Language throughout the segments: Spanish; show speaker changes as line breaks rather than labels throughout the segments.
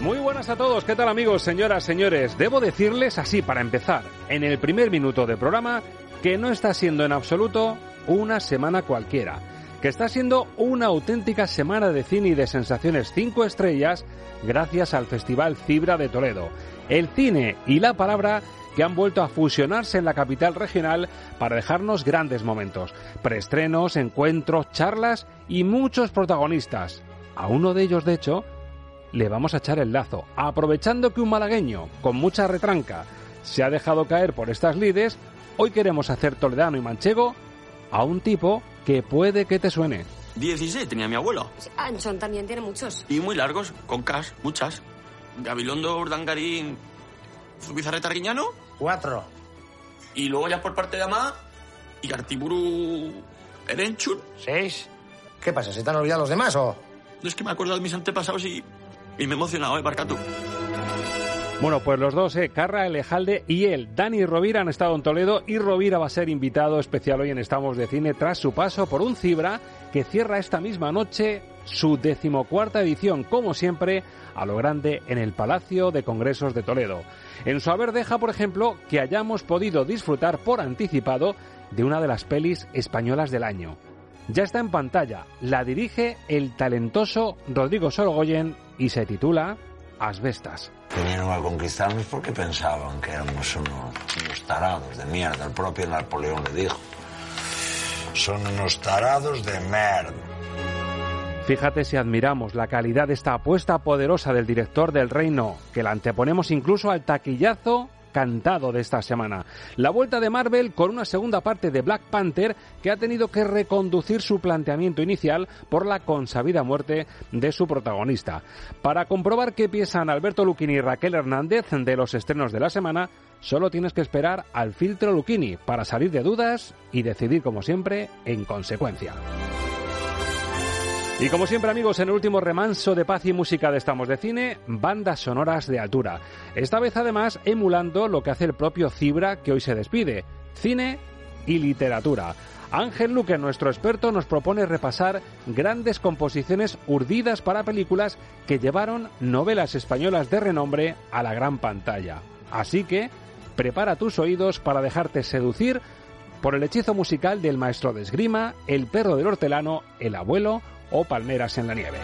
Muy buenas a todos, ¿qué tal amigos, señoras, señores? Debo decirles así para empezar, en el primer minuto de programa, que no está siendo en absoluto una semana cualquiera, que está siendo una auténtica semana de cine y de sensaciones 5 estrellas gracias al Festival Cibra de Toledo. El cine y la palabra que han vuelto a fusionarse en la capital regional para dejarnos grandes momentos, preestrenos, encuentros, charlas y muchos protagonistas. A uno de ellos, de hecho, le vamos a echar el lazo, aprovechando que un malagueño, con mucha retranca, se ha dejado caer por estas lides, hoy queremos hacer toledano y manchego a un tipo que puede que te suene.
16 tenía mi abuelo.
Anchón también tiene muchos.
Y muy largos, con cas, muchas. Gabilondo, Urdangarín, Zubizarreta Arguiñano.
Cuatro.
Y luego ya por parte de Amá, y Artiburu Erenchur.
¿Seis? ¿Qué pasa? ¿Se te han olvidado los demás o...?
No es que me acuerdo de mis antepasados y, y me he emocionado, ¿eh?
Bueno, pues los dos, eh, Carra Elejalde y él, Dani Rovira, han estado en Toledo y Rovira va a ser invitado especial hoy en Estamos de Cine tras su paso por un Cibra que cierra esta misma noche su decimocuarta edición, como siempre, a lo grande en el Palacio de Congresos de Toledo. En su haber deja, por ejemplo, que hayamos podido disfrutar por anticipado de una de las pelis españolas del año. Ya está en pantalla, la dirige el talentoso Rodrigo Sorogoyen y se titula Asbestas.
Vinieron a conquistarnos porque pensaban que éramos unos, unos tarados de mierda. El propio Napoleón le dijo. Son unos tarados de merda.
Fíjate si admiramos la calidad de esta apuesta poderosa del director del reino, que la anteponemos incluso al taquillazo cantado de esta semana. La vuelta de Marvel con una segunda parte de Black Panther que ha tenido que reconducir su planteamiento inicial por la consabida muerte de su protagonista. Para comprobar qué piensan Alberto Luquini y Raquel Hernández de los estrenos de la semana, solo tienes que esperar al filtro Luquini para salir de dudas y decidir como siempre en consecuencia. Y como siempre amigos, en el último remanso de paz y música de Estamos de Cine, bandas sonoras de altura. Esta vez además emulando lo que hace el propio Cibra que hoy se despide, cine y literatura. Ángel Luque, nuestro experto, nos propone repasar grandes composiciones urdidas para películas que llevaron novelas españolas de renombre a la gran pantalla. Así que, prepara tus oídos para dejarte seducir por el hechizo musical del maestro de esgrima, el perro del hortelano, el abuelo o Palmeras en la Nieve.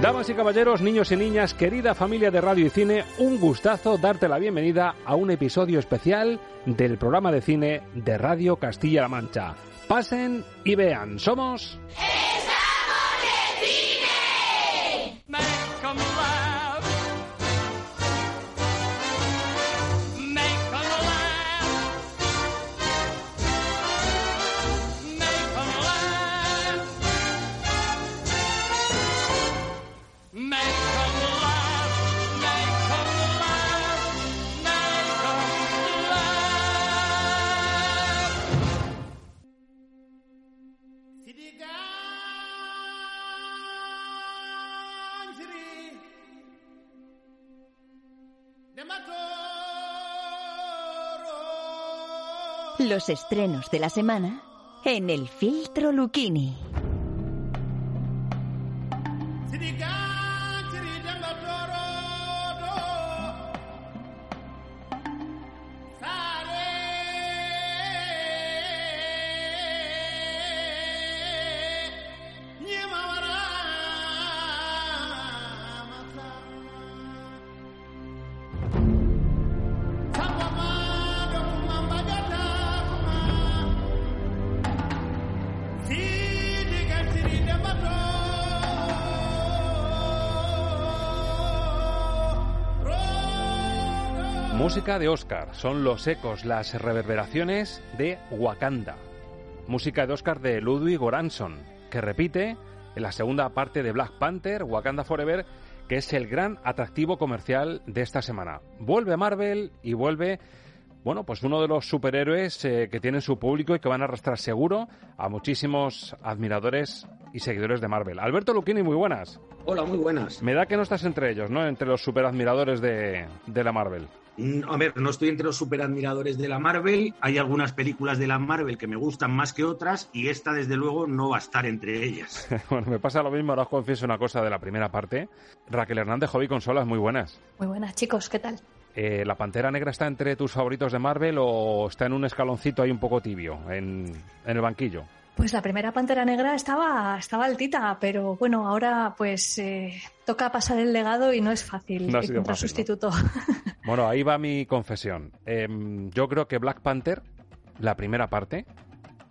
Damas y caballeros, niños y niñas, querida familia de radio y cine, un gustazo darte la bienvenida a un episodio especial del programa de cine de Radio Castilla-La Mancha. Pasen y vean, somos...
'em laugh.
Los estrenos de la semana en el filtro Luchini.
Música de Oscar. Son los ecos, las reverberaciones de Wakanda. Música de Oscar de Ludwig Göransson, que repite en la segunda parte de Black Panther, Wakanda Forever, que es el gran atractivo comercial de esta semana. Vuelve Marvel y vuelve bueno, pues uno de los superhéroes eh, que tienen su público y que van a arrastrar seguro a muchísimos admiradores y seguidores de Marvel. Alberto Luquini, muy buenas.
Hola, muy buenas.
Me da que no estás entre ellos, ¿no? Entre los superadmiradores de, de la Marvel.
Mm, a ver, no estoy entre los superadmiradores de la Marvel. Hay algunas películas de la Marvel que me gustan más que otras y esta, desde luego, no va a estar entre ellas.
bueno, me pasa lo mismo. Ahora os confieso una cosa de la primera parte. Raquel Hernández, Hobby Consolas, muy buenas.
Muy buenas, chicos. ¿Qué tal?
Eh, ¿La Pantera Negra está entre tus favoritos de Marvel o está en un escaloncito ahí un poco tibio, en, en el banquillo?
Pues la primera Pantera Negra estaba, estaba altita, pero bueno, ahora pues eh, toca pasar el legado y no es fácil
No
encontrar
fácil,
sustituto.
Bueno, ahí va mi confesión. Em, yo creo que Black Panther, la primera parte,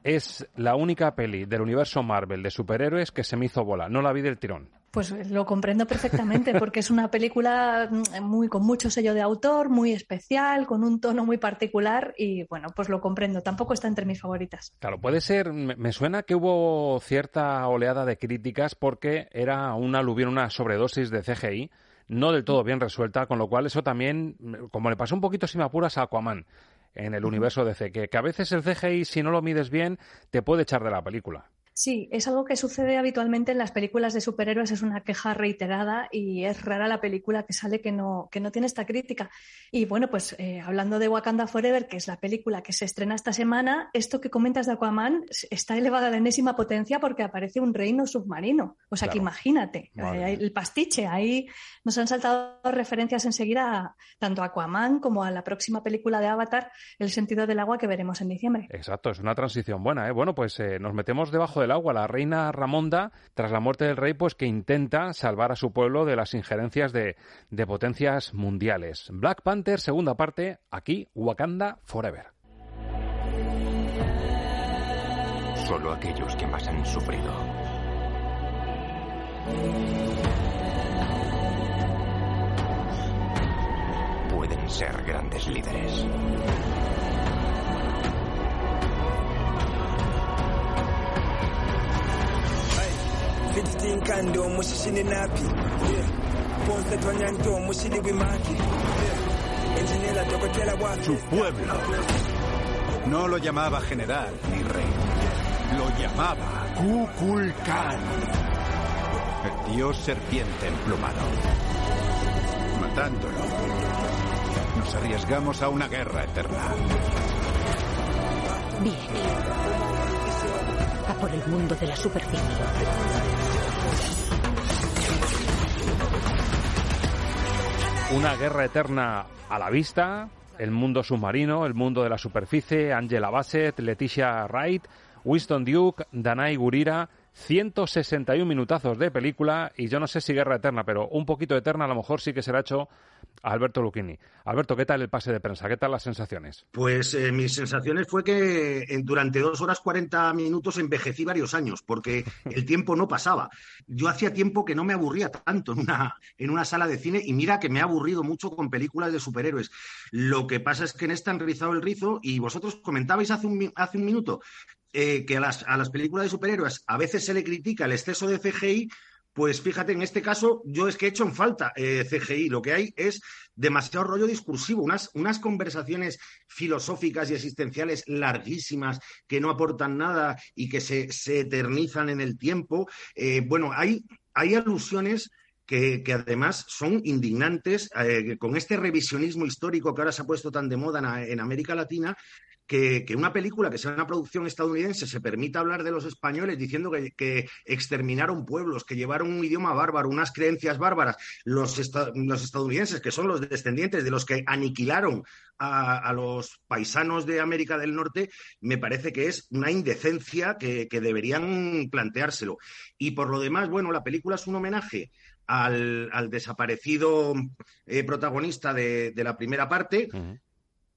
es la única peli del universo Marvel de superhéroes que se me hizo bola. No la vi del tirón.
Pues lo comprendo perfectamente, porque es una película mm, muy con mucho sello de autor, muy especial, con un tono muy particular y bueno, pues lo comprendo. Tampoco está entre mis favoritas.
Claro, puede ser, me me suena que hubo cierta oleada de críticas porque era una aluvión, una sobredosis de CGI, no del todo bien resuelta, con lo cual eso también, como le pasó un poquito si me apuras a Aquaman en el universo DC, que, que a veces el CGI, si no lo mides bien, te puede echar de la película.
Sí, es algo que sucede habitualmente en las películas de superhéroes, es una queja reiterada y es rara la película que sale que no, que no tiene esta crítica. Y bueno, pues eh, hablando de Wakanda Forever, que es la película que se estrena esta semana, esto que comentas de Aquaman está elevado a la enésima potencia porque aparece un reino submarino. O sea que
Claro.
imagínate,
Madre
eh, el pastiche, ahí nos han saltado referencias enseguida a- tanto a Aquaman como a la próxima película de Avatar, El sentido del agua que veremos en diciembre.
Exacto, es una transición buena, ¿eh? Bueno, pues eh, nos metemos debajo del agua. La reina Ramonda, tras la muerte del rey, pues que intenta salvar a su pueblo de las injerencias de, de potencias mundiales. Black Panther, segunda parte, aquí, Wakanda Forever.
Solo aquellos que más han sufrido. Pueden ser grandes líderes.
Fifteen kando mushishini napi. Ponce
Su pueblo no lo llamaba general ni rey. Lo llamaba Kukulkan. El dios serpiente emplumado. Matándolo, nos arriesgamos a una guerra eterna.
Bien. Por el mundo de la superficie.
Una guerra eterna a la vista, el mundo submarino, el mundo de la superficie, Angela Bassett, Leticia Wright, Winston Duke, Danai Gurira, 161 minutazos de película y yo no sé si guerra eterna, pero un poquito eterna a lo mejor sí que será hecho Alberto Lucchini. Alberto, ¿qué tal el pase de prensa? ¿Qué tal las sensaciones?
Pues eh, mis sensaciones fue que eh, durante dos horas 40 minutos envejecí varios años, porque el tiempo no pasaba. Yo hacía tiempo que no me aburría tanto en una, en una sala de cine y mira que me ha aburrido mucho con películas de superhéroes. Lo que pasa es que en esta han rizado el rizo y vosotros comentabais hace un, hace un minuto eh, que a las, a las películas de superhéroes a veces se le critica el exceso de CGI. Pues fíjate, en este caso yo es que he hecho en falta eh, CGI. Lo que hay es demasiado rollo discursivo, unas, unas conversaciones filosóficas y existenciales larguísimas que no aportan nada y que se, se eternizan en el tiempo. Eh, bueno, hay, hay alusiones que, que además son indignantes eh, con este revisionismo histórico que ahora se ha puesto tan de moda en, en América Latina. Que, una película que sea una producción estadounidense se permita hablar de los españoles diciendo que, exterminaron pueblos, que llevaron un idioma bárbaro, unas creencias bárbaras, los, los estadounidenses, que son los descendientes de los que aniquilaron a, los paisanos de América del Norte, me parece que es una indecencia que, deberían planteárselo. Y por lo demás, bueno, la película es un homenaje al, desaparecido eh, protagonista de la primera parte.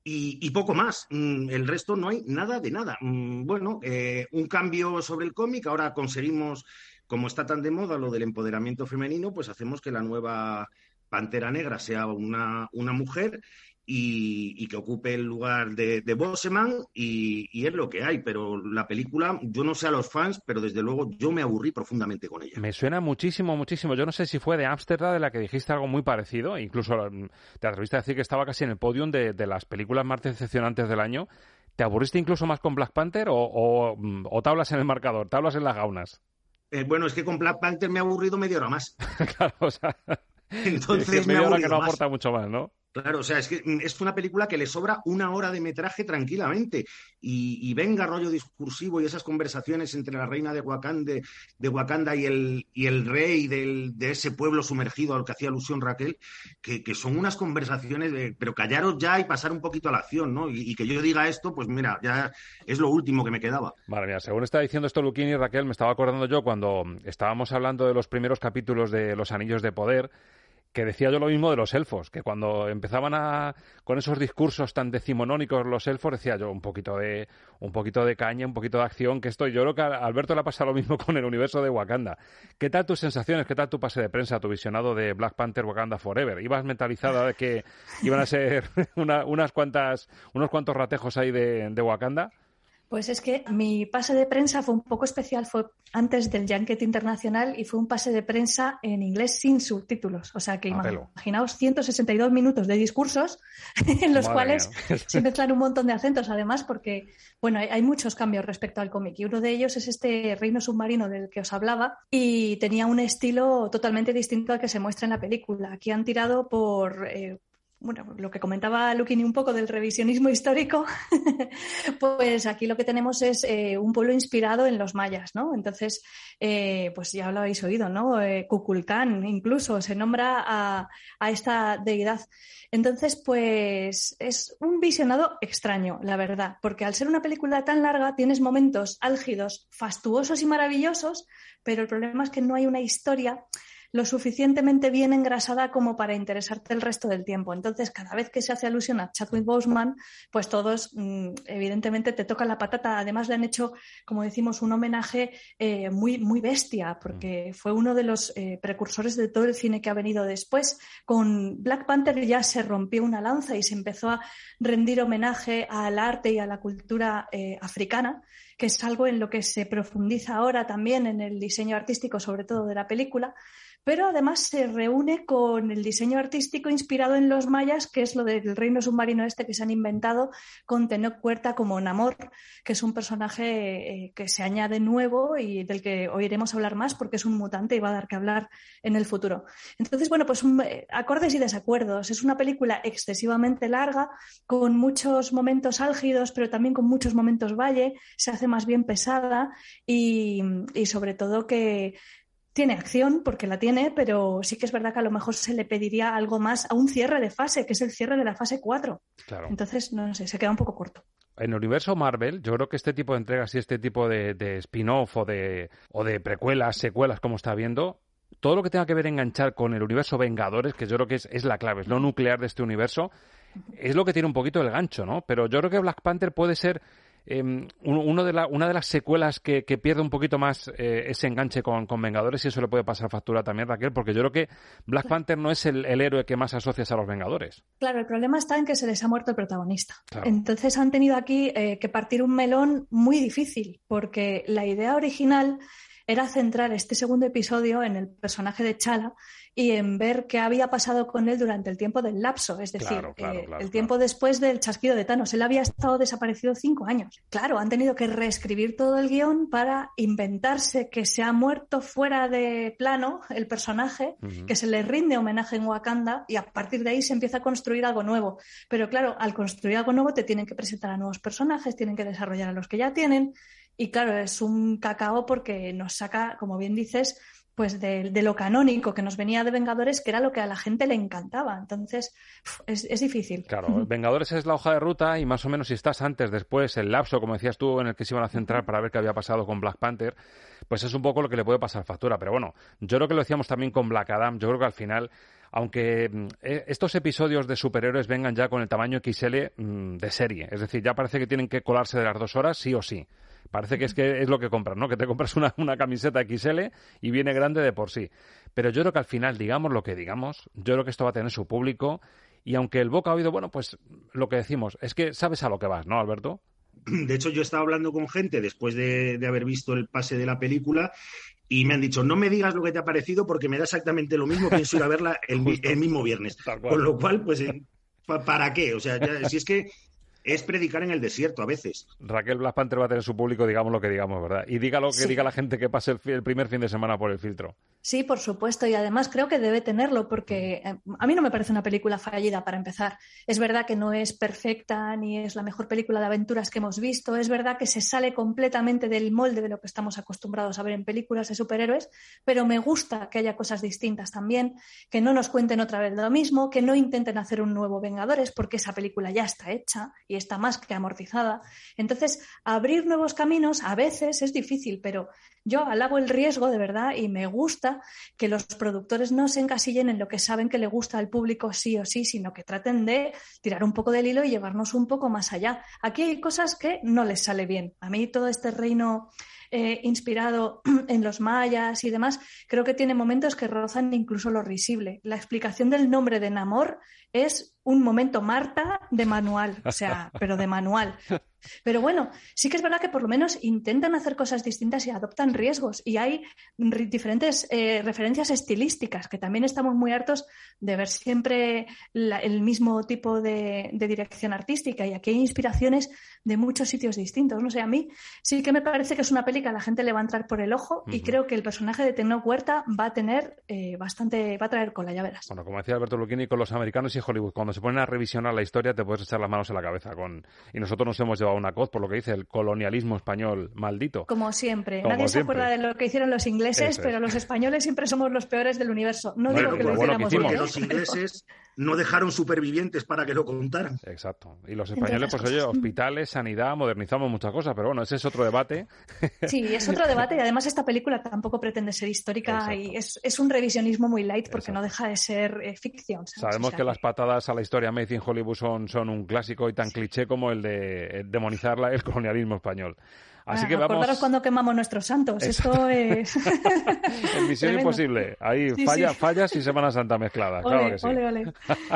Y, y poco más. Mm, El resto no hay nada de nada. Mm, Bueno, eh, un cambio sobre el cómic. Ahora conseguimos, como está tan de moda lo del empoderamiento femenino, pues hacemos que la nueva Pantera Negra sea una, una mujer y, que ocupe el lugar de, de Boseman y, y, es lo que hay. Pero la película, yo no sé a los fans, pero desde luego yo me aburrí profundamente con ella.
Me suena muchísimo, muchísimo. Yo no sé si fue de Amsterdam de la que dijiste algo muy parecido, incluso te atreviste a decir que estaba casi en el podium de, de las películas más decepcionantes del año. ¿Te aburriste incluso más con Black Panther o, o, o tablas en el marcador, tablas en las gaunas?
Eh, bueno, es que con Black Panther me ha aburrido media hora más.
claro, o sea...
Entonces
es
me
media
ha
hora que no
más.
aporta mucho más, ¿no?
Claro, o sea, es que mm, es una película que le sobra una hora de metraje tranquilamente. Y, venga rollo discursivo y esas conversaciones entre la reina de Wakanda, de Wakanda y, el, rey de ese pueblo sumergido al que hacía alusión Raquel, que, son unas conversaciones de, pero callaros ya y pasar un poquito a la acción, ¿no? Y, y, que yo diga esto, pues mira, ya es lo último que me quedaba.
Madre mía, según está diciendo esto Luquini y Raquel, me estaba acordando yo cuando estábamos hablando de los primeros capítulos de Los Anillos de Poder, que decía yo lo mismo de los elfos, que cuando empezaban a con esos discursos tan decimonónicos los elfos, decía yo un poquito de un poquito de caña, un poquito de acción, que esto yo creo que a Alberto le ha pasado lo mismo con el universo de Wakanda. ¿Qué tal tus sensaciones, qué tal tu pase de prensa, tu visionado de Black Panther Wakanda Forever? ¿Ibas mentalizada de que iban a ser una, unas cuantas unos cuantos ratejos ahí de, de Wakanda?
Pues es que mi pase de prensa fue un poco especial, fue antes del Junket Internacional y fue un pase de prensa en inglés sin subtítulos. O sea que imaginaos 162 minutos de discursos en los
Madre
cuales
mía.
se mezclan un montón de acentos, además, porque bueno, hay, hay muchos cambios respecto al cómic y uno de ellos es este reino submarino del que os hablaba y tenía un estilo totalmente distinto al que se muestra en la película. Aquí han tirado por... eh, bueno, lo que comentaba Luquini un poco del revisionismo histórico, pues aquí lo que tenemos es eh, un pueblo inspirado en los mayas, ¿no? Entonces, eh, pues ya lo habéis oído, ¿no? Eh, Kukulcán incluso se nombra a, a, esta deidad. Entonces, pues es un visionado extraño, la verdad, porque al ser una película tan larga tienes momentos álgidos, fastuosos y maravillosos, pero el problema es que no hay una historia lo suficientemente bien engrasada como para interesarte el resto del tiempo. Entonces, cada vez que se hace alusión a Chadwick Boseman, pues todos, mmm, evidentemente, te tocan la patata. Además, le han hecho, como decimos, un homenaje eh, muy, muy bestia, porque fue uno de los eh, precursores de todo el cine que ha venido después. Con Black Panther ya se rompió una lanza y se empezó a rendir homenaje al arte y a la cultura eh, africana que es algo en lo que se profundiza ahora también en el diseño artístico, sobre todo de la película, pero además se reúne con el diseño artístico inspirado en los mayas, que es lo del reino submarino este que se han inventado con Tenoch Huerta como Namor, que es un personaje eh, que se añade nuevo y del que oiremos hablar más porque es un mutante y va a dar que hablar en el futuro. Entonces, bueno, pues un, eh, acordes y desacuerdos. Es una película excesivamente larga, con muchos momentos álgidos, pero también con muchos momentos valle, se hace más bien pesada y sobre todo que tiene acción, porque la tiene, pero sí que es verdad que a lo mejor se le pediría algo más a un cierre de fase, que es el cierre de la fase 4.
Claro.
Entonces, no sé, se queda un poco corto.
En el universo Marvel, yo creo que este tipo de entregas y este tipo de, de spin-off o de, o de precuelas, secuelas, como está viendo, todo lo que tenga que ver enganchar con el universo Vengadores, que yo creo que es, es la clave, es lo nuclear de este universo, es lo que tiene un poquito el gancho, ¿no? Pero yo creo que Black Panther puede ser eh, uno de la, una de las secuelas que, que pierde un poquito más eh, ese enganche con, con, Vengadores y eso le puede pasar factura también, Raquel, porque yo creo que Black Panther no es el, el, héroe que más asocias a los Vengadores.
Claro, el problema está en que se les ha muerto el protagonista. Claro. Entonces han tenido aquí eh, que partir un melón muy difícil, porque la idea original era centrar este segundo episodio en el personaje de Chala y en ver qué había pasado con él durante el tiempo del lapso, es decir,
claro, claro,
eh, el tiempo después del chasquido de Thanos. Él había estado desaparecido cinco años. Claro, han tenido que reescribir todo el guion para inventarse que se ha muerto fuera de plano el personaje, uh -huh. que se le rinde homenaje en Wakanda y a partir de ahí se empieza a construir algo nuevo. Pero claro, al construir algo nuevo te tienen que presentar a nuevos personajes, tienen que desarrollar a los que ya tienen. Y claro, es un cacao porque nos saca, como bien dices, pues de, de, lo canónico que nos venía de Vengadores, que era lo que a la gente le encantaba. Entonces, es, es, difícil.
Claro, Vengadores es la hoja de ruta y más o menos si estás antes, después, el lapso, como decías tú, en el que se iban a centrar para ver qué había pasado con Black Panther, pues es un poco lo que le puede pasar factura. Pero bueno, yo creo que lo decíamos también con Black Adam, yo creo que al final aunque eh, estos episodios de superhéroes vengan ya con el tamaño XL mmm, de serie, es decir, ya parece que tienen que colarse de las dos horas sí o sí. Parece que es que es lo que compras, ¿no? Que te compras una, una camiseta XL y viene grande de por sí. Pero yo creo que al final, digamos lo que digamos, yo creo que esto va a tener su público y aunque el boca ha oído, bueno, pues lo que decimos es que sabes a lo que vas, ¿no, Alberto?
De hecho, yo estaba hablando con gente después de, de, haber visto el pase de la película y me han dicho, no me digas lo que te ha parecido porque me da exactamente lo mismo, pienso ir a verla el, el mismo viernes. Con lo cual, pues, ¿para qué? O sea, ya, si es que es predicar en el desierto a veces.
Raquel Black Panther va a tener su público, digamos lo que digamos, ¿verdad? Y diga lo que
Sí.
diga la gente que pase el, primer fin de semana por el filtro.
Sí, por supuesto, y además creo que debe tenerlo porque eh, a mí no me parece una película fallida para empezar. Es verdad que no es perfecta ni es la mejor película de aventuras que hemos visto, es verdad que se sale completamente del molde de lo que estamos acostumbrados a ver en películas de superhéroes, pero me gusta que haya cosas distintas también, que no nos cuenten otra vez lo mismo, que no intenten hacer un nuevo Vengadores porque esa película ya está hecha y está más que amortizada. Entonces, abrir nuevos caminos a veces es difícil, pero yo alabo el riesgo de verdad y me gusta que los productores no se encasillen en lo que saben que le gusta al público sí o sí, sino que traten de tirar un poco del hilo y llevarnos un poco más allá. Aquí hay cosas que no les sale bien. A mí todo este reino eh, inspirado en los mayas y demás, creo que tiene momentos que rozan incluso lo risible. La explicación del nombre de Namor es un momento Marta de manual, o sea, pero de manual. Pero bueno, sí que es verdad que por lo menos intentan hacer cosas distintas y adoptan riesgos. Y hay diferentes eh, referencias estilísticas, que también estamos muy hartos de ver siempre la- el mismo tipo de, de dirección artística. Y aquí hay inspiraciones de muchos sitios distintos. No sé, a mí sí que me parece que es una peli que a la gente le va a entrar por el ojo y creo que el personaje de Tecno Huerta va a tener eh, bastante, va a traer cola, ya verás.
Bueno, como decía Alberto Lucchini, con los americanos y Hollywood, cuando se ponen a revisionar la historia te puedes echar las manos en la cabeza. con Y nosotros nos hemos llevado una coz por lo que dice el colonialismo español maldito.
Como siempre,
Como
nadie se acuerda de lo que hicieron los ingleses,
es.
pero los españoles siempre somos los peores del universo. No
Bueno,
digo que
pues
lo
bueno, que hicimos.
Los ingleses no dejaron supervivientes para que lo contaran.
Exacto. Y los españoles, pues oye, hospitales, sanidad, modernizamos muchas cosas, pero bueno, ese es otro debate.
Sí, es otro debate y además esta película tampoco pretende ser histórica y es, es un revisionismo muy light porque no deja de ser eh, ficción. ¿sabes?
Sabemos
O sea
que las patadas a la historia Made in Hollywood son, son un clásico y tan cliché como el de demonizar la- el colonialismo español. Así
ah,
que vamos
Acordaros cuando quemamos nuestros santos. Esto es.
en Misión. Imposible. Ahí
Sí,
falla-
sí.
fallas y Semana Santa mezcladas. claro
Ole,
que sí.
ole, ole.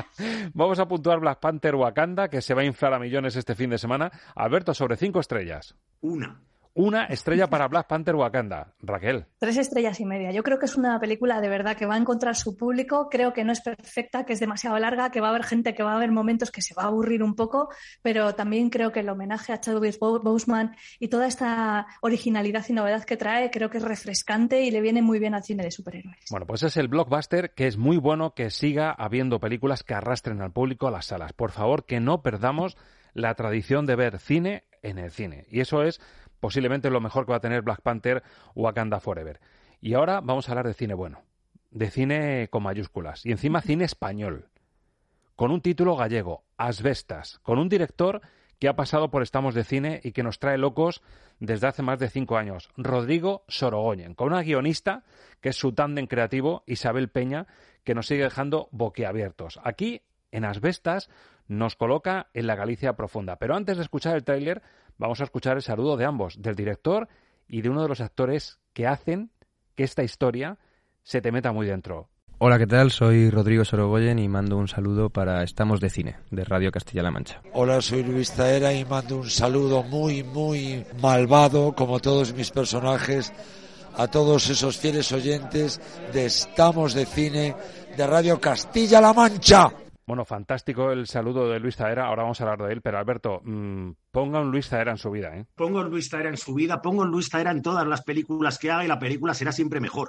Vamos a puntuar Black Panther Wakanda, que se va a inflar a millones este fin de semana. Alberto, sobre cinco estrellas.
Una.
Una estrella para Black Panther Wakanda. Raquel.
Tres estrellas y media. Yo creo que es una película de verdad que va a encontrar su público. Creo que no es perfecta, que es demasiado larga, que va a haber gente que va a haber momentos que se va a aburrir un poco, pero también creo que el homenaje a Chadwick Bo- Boseman y toda esta originalidad y novedad que trae, creo que es refrescante y le viene muy bien al cine de superhéroes.
Bueno, pues es el blockbuster que es muy bueno que siga habiendo películas que arrastren al público a las salas. Por favor, que no perdamos la tradición de ver cine en el cine. Y eso es posiblemente lo mejor que va a tener Black Panther Wakanda Forever. Y ahora vamos a hablar de cine bueno, de cine con mayúsculas y encima cine español, con un título gallego, Asbestas, con un director que ha pasado por Estamos de Cine y que nos trae locos desde hace más de cinco años, Rodrigo Sorogoyen, con una guionista que es su tándem creativo, Isabel Peña, que nos sigue dejando boquiabiertos. Aquí, en Asbestas, nos coloca en la Galicia profunda. Pero antes de escuchar el tráiler, vamos a escuchar el saludo de ambos, del director y de uno de los actores que hacen que esta historia se te meta muy dentro.
Hola, ¿qué tal? Soy Rodrigo Sorogoyen y mando un saludo para Estamos de Cine, de Radio Castilla-La Mancha.
Hola, soy Luis Taera y mando un saludo muy, muy malvado, como todos mis personajes, a todos esos fieles oyentes de Estamos de Cine, de Radio Castilla-La Mancha.
Bueno, fantástico el saludo de Luis Zaera. Ahora vamos a hablar de él, pero Alberto, mmm, ponga un Luis Zaera en su vida, ¿eh?
Pongo a Luis Taera en su vida, pongo a Luis Taera en todas las películas que haga y la película será siempre mejor.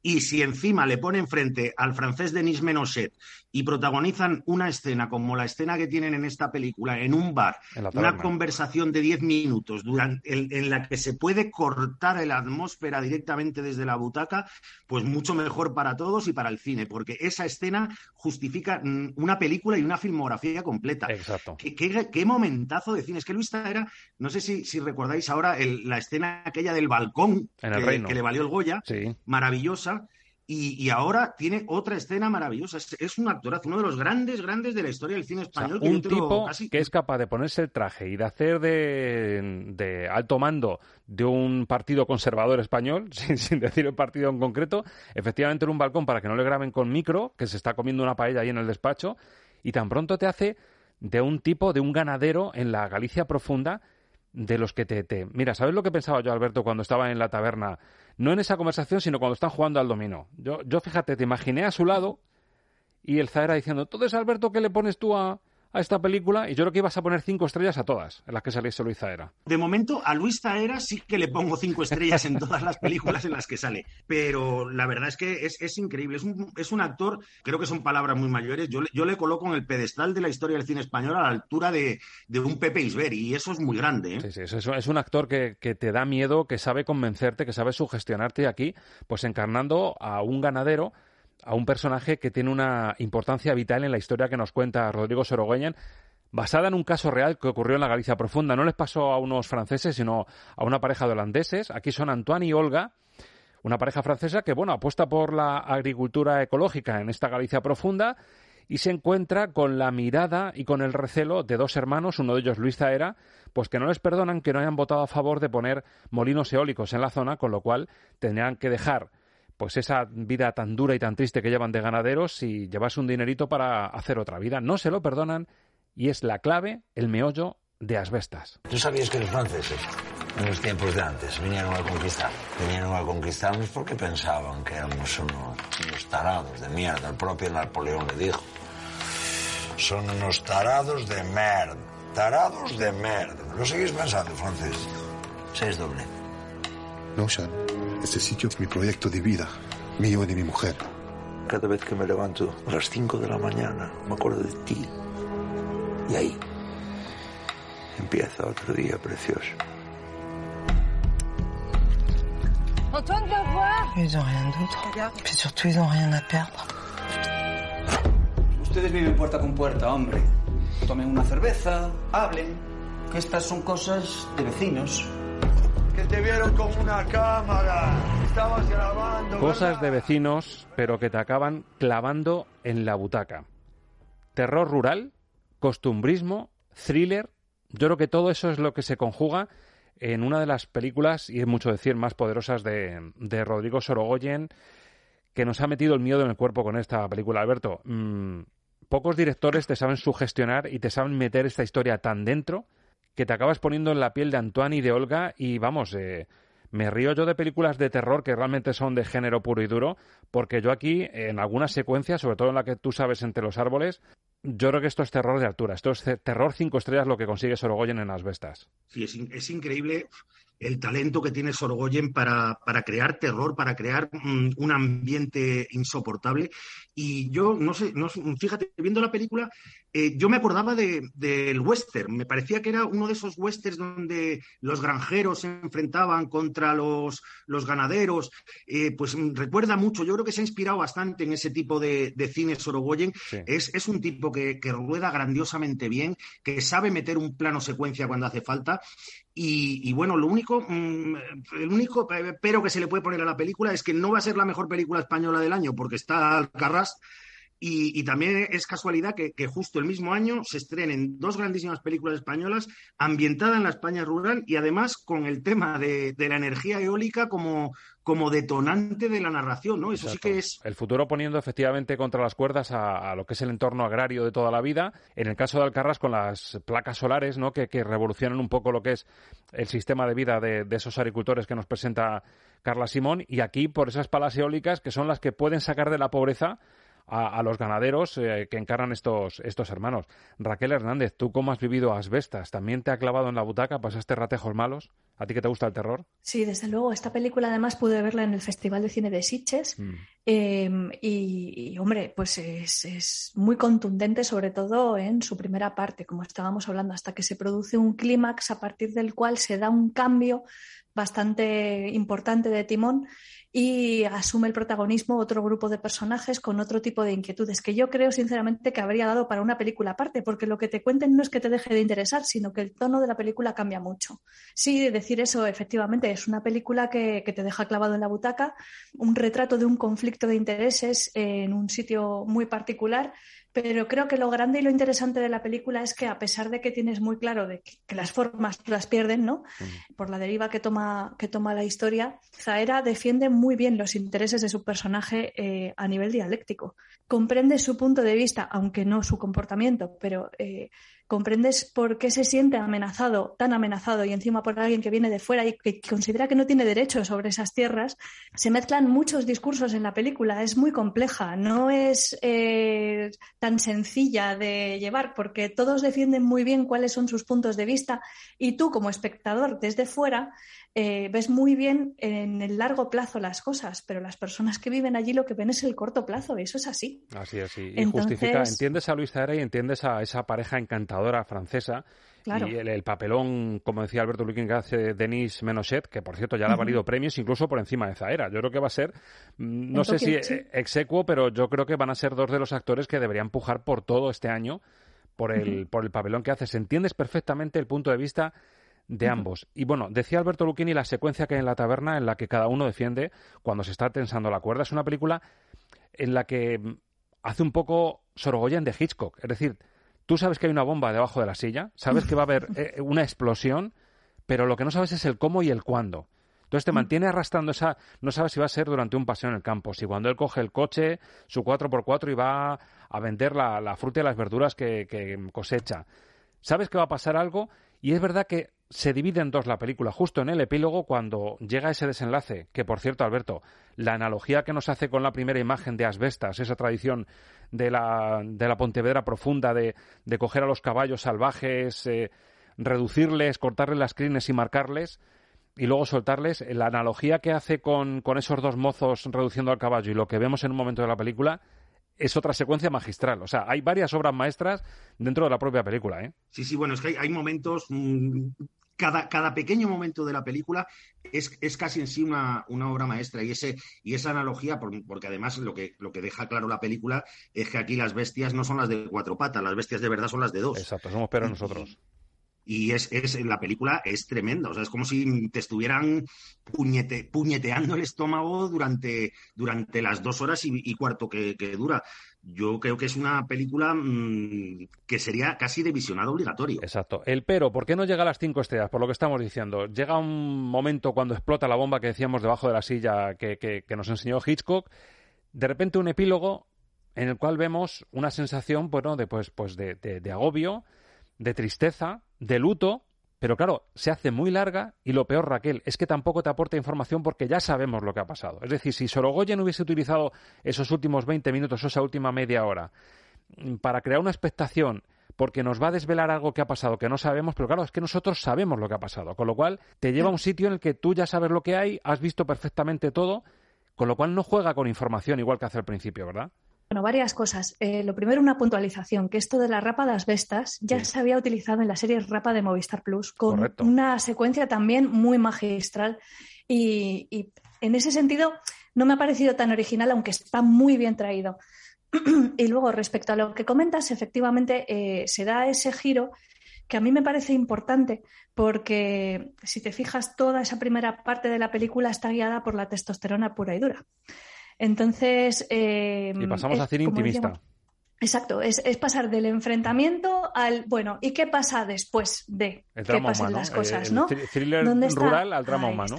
Y si encima le pone enfrente al francés Denis Menochet y protagonizan una escena como la escena que tienen en esta película, en un bar,
En
una conversación de 10 minutos durante, en, en la que se puede cortar la atmósfera directamente desde la butaca, pues mucho mejor para todos y para el cine, porque esa escena justifica mm, una película y una filmografía completa.
Exacto.
Qué, qué- qué momentazo de cine. Es que Luis era, no sé si, si recordáis ahora el- la escena aquella del balcón
En el
que,
reino.
que le valió el Goya,
Sí.
maravillosa. Y, y ahora tiene otra escena maravillosa. Es, es un actorazo, uno de los grandes, grandes de la historia del cine
O sea,
español. que
un tipo
casi-
que es capaz de ponerse el traje y de hacer de, de alto mando de un partido conservador español, sin, sin decir el partido en concreto, efectivamente en un balcón para que no le graben con micro, que se está comiendo una paella ahí en el despacho, y tan pronto te hace de un tipo, de un ganadero en la Galicia profunda, de los que te, te... Mira, ¿sabes lo que pensaba yo, Alberto, cuando estaba en la taberna? No en esa conversación, sino cuando están jugando al dominó. Yo, yo fíjate, te imaginé a su lado y el Zaera diciendo, entonces, Alberto, ¿qué le pones tú a, a esta película y yo creo que ibas a poner cinco estrellas a todas en las que saliese Luis Zaera.
De momento, a Luis Zaera sí que le pongo cinco estrellas en todas las películas en las que sale. Pero la verdad es que es, es increíble. Es un, es un, actor, creo que son palabras muy mayores. Yo, yo, le coloco en el pedestal de la historia del cine español a la altura de, de un Pepe Isbert y eso es muy grande. ¿eh?
Sí, sí, es, es, un actor que, que te da miedo, que sabe convencerte, que sabe sugestionarte y aquí, pues encarnando a un ganadero a un personaje que tiene una importancia vital en la historia que nos cuenta Rodrigo Sorogoyen, basada en un caso real que ocurrió en la Galicia profunda. No les pasó a unos franceses, sino a una pareja de holandeses. Aquí son Antoine y Olga, una pareja francesa que, bueno, apuesta por la agricultura ecológica en esta Galicia profunda y se encuentra con la mirada y con el recelo de dos hermanos, uno de ellos Luis Zaera, pues que no les perdonan que no hayan votado a favor de poner molinos eólicos en la zona, con lo cual tendrían que dejar pues esa vida tan dura y tan triste que llevan de ganaderos y llevarse un dinerito para hacer otra vida. No se lo perdonan y es la clave, el meollo de asbestas.
¿Tú sabías que los franceses, en los tiempos de antes, vinieron a conquistar? Vinieron a conquistarnos porque pensaban que éramos unos, tarados de mierda. El propio Napoleón le dijo. Son unos tarados de merda. Tarados de merda. ¿Lo seguís pensando, francés? Seis doble.
No, Sean. Este sitio es mi proyecto de vida, mío y de mi mujer.
Cada vez que me levanto a las 5 de la mañana, me acuerdo de ti. Y ahí empieza otro día precioso.
Antoine va voir. Ils ont rien d'autre. Puis surtout, ils ont rien à perdre.
Ustedes viven puerta con puerta, hombre. Tomen una cerveza, hablen. Que estas son cosas de vecinos
que te vieron con una cámara. Estabas grabando.
Cosas de vecinos, pero que te acaban clavando en la butaca. Terror rural, costumbrismo, thriller. Yo creo que todo eso es lo que se conjuga en una de las películas, y es mucho decir, más poderosas de, de Rodrigo Sorogoyen, que nos ha metido el miedo en el cuerpo con esta película. Alberto, mmm, pocos directores te saben sugestionar y te saben meter esta historia tan dentro que te acabas poniendo en la piel de Antoine y de Olga y vamos, eh, me río yo de películas de terror que realmente son de género puro y duro, porque yo aquí, en algunas secuencias, sobre todo en la que tú sabes entre los árboles, yo creo que esto es terror de altura, esto es terror cinco estrellas lo que consigue Sorogoyen en las bestas.
Sí, es, es increíble el talento que tiene Sorogoyen para, para crear terror, para crear um, un ambiente insoportable. Y yo, no sé, no, fíjate, viendo la película, eh, yo me acordaba del de, western. Me parecía que era uno de esos westerns donde los granjeros se enfrentaban contra los, los ganaderos. Eh, pues recuerda mucho, yo creo que se ha inspirado bastante en ese tipo de, de cine Sorogoyen. Sí. Es, es, un tipo que, que rueda grandiosamente bien, que sabe meter un plano secuencia cuando hace falta. Y, y, bueno, lo único, mmm, el único pero que se le puede poner a la película es que no va a ser la mejor película española del año porque está Alcarrás. Y, y, también es casualidad que, que, justo el mismo año se estrenen dos grandísimas películas españolas ambientadas en la España rural y además con el tema de, de la energía eólica como, como detonante de la narración, ¿no? Eso Exacto. sí que es.
El futuro poniendo efectivamente contra las cuerdas a, a, lo que es el entorno agrario de toda la vida. En el caso de Alcarras, con las placas solares, ¿no? Que, que revolucionan un poco lo que es el sistema de vida de, de esos agricultores que nos presenta Carla Simón. Y aquí, por esas palas eólicas que son las que pueden sacar de la pobreza a, a, los ganaderos eh, que encarnan estos, estos hermanos. Raquel Hernández, ¿tú cómo has vivido asbestas? ¿También te ha clavado en la butaca? ¿Pasaste ratejos malos? ¿A ti que te gusta el terror?
Sí, desde luego. Esta película además pude verla en el Festival de Cine de Sitges. Mm. Eh, y, y, hombre, pues es, es, muy contundente, sobre todo en su primera parte, como estábamos hablando, hasta que se produce un clímax a partir del cual se da un cambio bastante importante de timón y asume el protagonismo otro grupo de personajes con otro tipo de inquietudes que yo creo sinceramente que habría dado para una película aparte, porque lo que te cuenten no es que te deje de interesar, sino que el tono de la película cambia mucho. Sí, decir eso, efectivamente, es una película que, que te deja clavado en la butaca, un retrato de un conflicto de intereses en un sitio muy particular pero creo que lo grande y lo interesante de la película es que a pesar de que tienes muy claro de que, las formas las pierden, ¿no? Por la deriva que toma, que toma la historia, Zaera defiende muy bien los intereses de su personaje eh, a nivel dialéctico. Comprende su punto de vista, aunque no su comportamiento, pero eh, comprendes por qué se siente amenazado, tan amenazado y encima por alguien que viene de fuera y que considera que no tiene derecho sobre esas tierras. Se mezclan muchos discursos en la película, es muy compleja, no es eh, tan sencilla de llevar porque todos defienden muy bien cuáles son sus puntos de vista y tú como espectador desde fuera eh, ves muy bien en el largo plazo las cosas, pero las personas que viven allí lo que ven es el corto plazo, y eso es así.
Así es, y justifica, entiendes a Luis Zaera y entiendes a esa pareja encantadora francesa Y el, papelón, como decía Alberto Luquín, que hace Denis Menochet, que por cierto ya le ha valido premios incluso por encima de Zaera. Yo creo que va a ser, mm, no sé si execuo, pero yo creo que van a ser dos de los actores que deberían pujar por todo este año por el, por el papelón que haces. Entiendes perfectamente el punto de vista de ambos. Y bueno, decía Alberto Lucchini la secuencia que hay en la taberna en la que cada uno defiende cuando se está tensando la cuerda. Es una película en la que mm, hace un poco Sorogoyen de Hitchcock. Es decir, tú sabes que hay una bomba debajo de la silla, sabes que va a haber eh, una explosión, pero lo que no sabes es el cómo y el cuándo. Entonces te mantiene arrastrando esa... No sabes si va a ser durante un paseo en el campo, si cuando él coge el coche, su 4x4 y va a vender la, fruta y las verduras que cosecha. Sabes que va a pasar algo y es verdad que se divide en dos la película, justo en el epílogo, cuando llega ese desenlace, que por cierto, Alberto, la analogía que nos hace con la primera imagen de Asbestas, esa tradición de la, de la Pontevedra profunda, de, de coger a los caballos salvajes, eh, reducirles, cortarles las crines y marcarles, y luego soltarles, la analogía que hace con, con esos dos mozos reduciendo al caballo y lo que vemos en un momento de la película, es otra secuencia magistral. O sea, hay varias obras maestras dentro de la propia película. ¿eh?
Sí, sí, bueno, es que hay, momentos. Mm, cada, cada, pequeño momento de la película es, es casi en sí una, una, obra maestra. Y, ese, y esa analogía, porque además lo que, lo que deja claro la película es que aquí las bestias no son las de cuatro patas, las bestias de verdad son las de dos.
Exacto, somos pero nosotros
y es, es la película es tremenda, o sea, es como si te estuvieran puñete, puñeteando el estómago durante, durante las dos horas y, cuarto que, dura. Yo creo que es una película mm, que sería casi de visionado obligatorio.
Exacto. El pero, ¿por qué no llega a las cinco estrellas? Por lo que estamos diciendo. Llega un momento cuando explota la bomba que decíamos debajo de la silla que, que, nos enseñó Hitchcock. De repente un epílogo en el cual vemos una sensación, bueno, de, pues, pues de, de agobio, de tristeza, de luto, pero claro, se hace muy larga y lo peor, Raquel, es que tampoco te aporta información porque ya sabemos lo que ha pasado. Es decir, si Sorogoyen hubiese utilizado esos últimos 20 minutos, esa última media hora, mm, para crear una expectación, porque nos va a desvelar algo que ha pasado que no sabemos, pero claro, es que nosotros sabemos lo que ha pasado, con lo cual te lleva a un sitio en el que tú ya sabes lo que hay, has visto perfectamente todo, con lo cual no juega con información igual que hace al principio, ¿verdad?
Bueno, varias cosas. Eh, lo primero, una puntualización, que esto de la rapa de las bestas ya se había utilizado en la serie Rapa de Movistar Plus, con una secuencia también muy magistral. Y, en ese sentido, no me ha parecido tan original, aunque está muy bien traído. y luego, respecto a lo que comentas, efectivamente eh, se da ese giro que a mí me parece importante porque si te fijas, toda esa primera parte de la película está guiada por la testosterona pura y dura. Entonces.
Eh, y pasamos a cine intimista.
Exacto, es, pasar del enfrentamiento al, bueno, ¿y qué pasa después de
que
pasen las cosas, ¿no?
thriller rural al drama humano.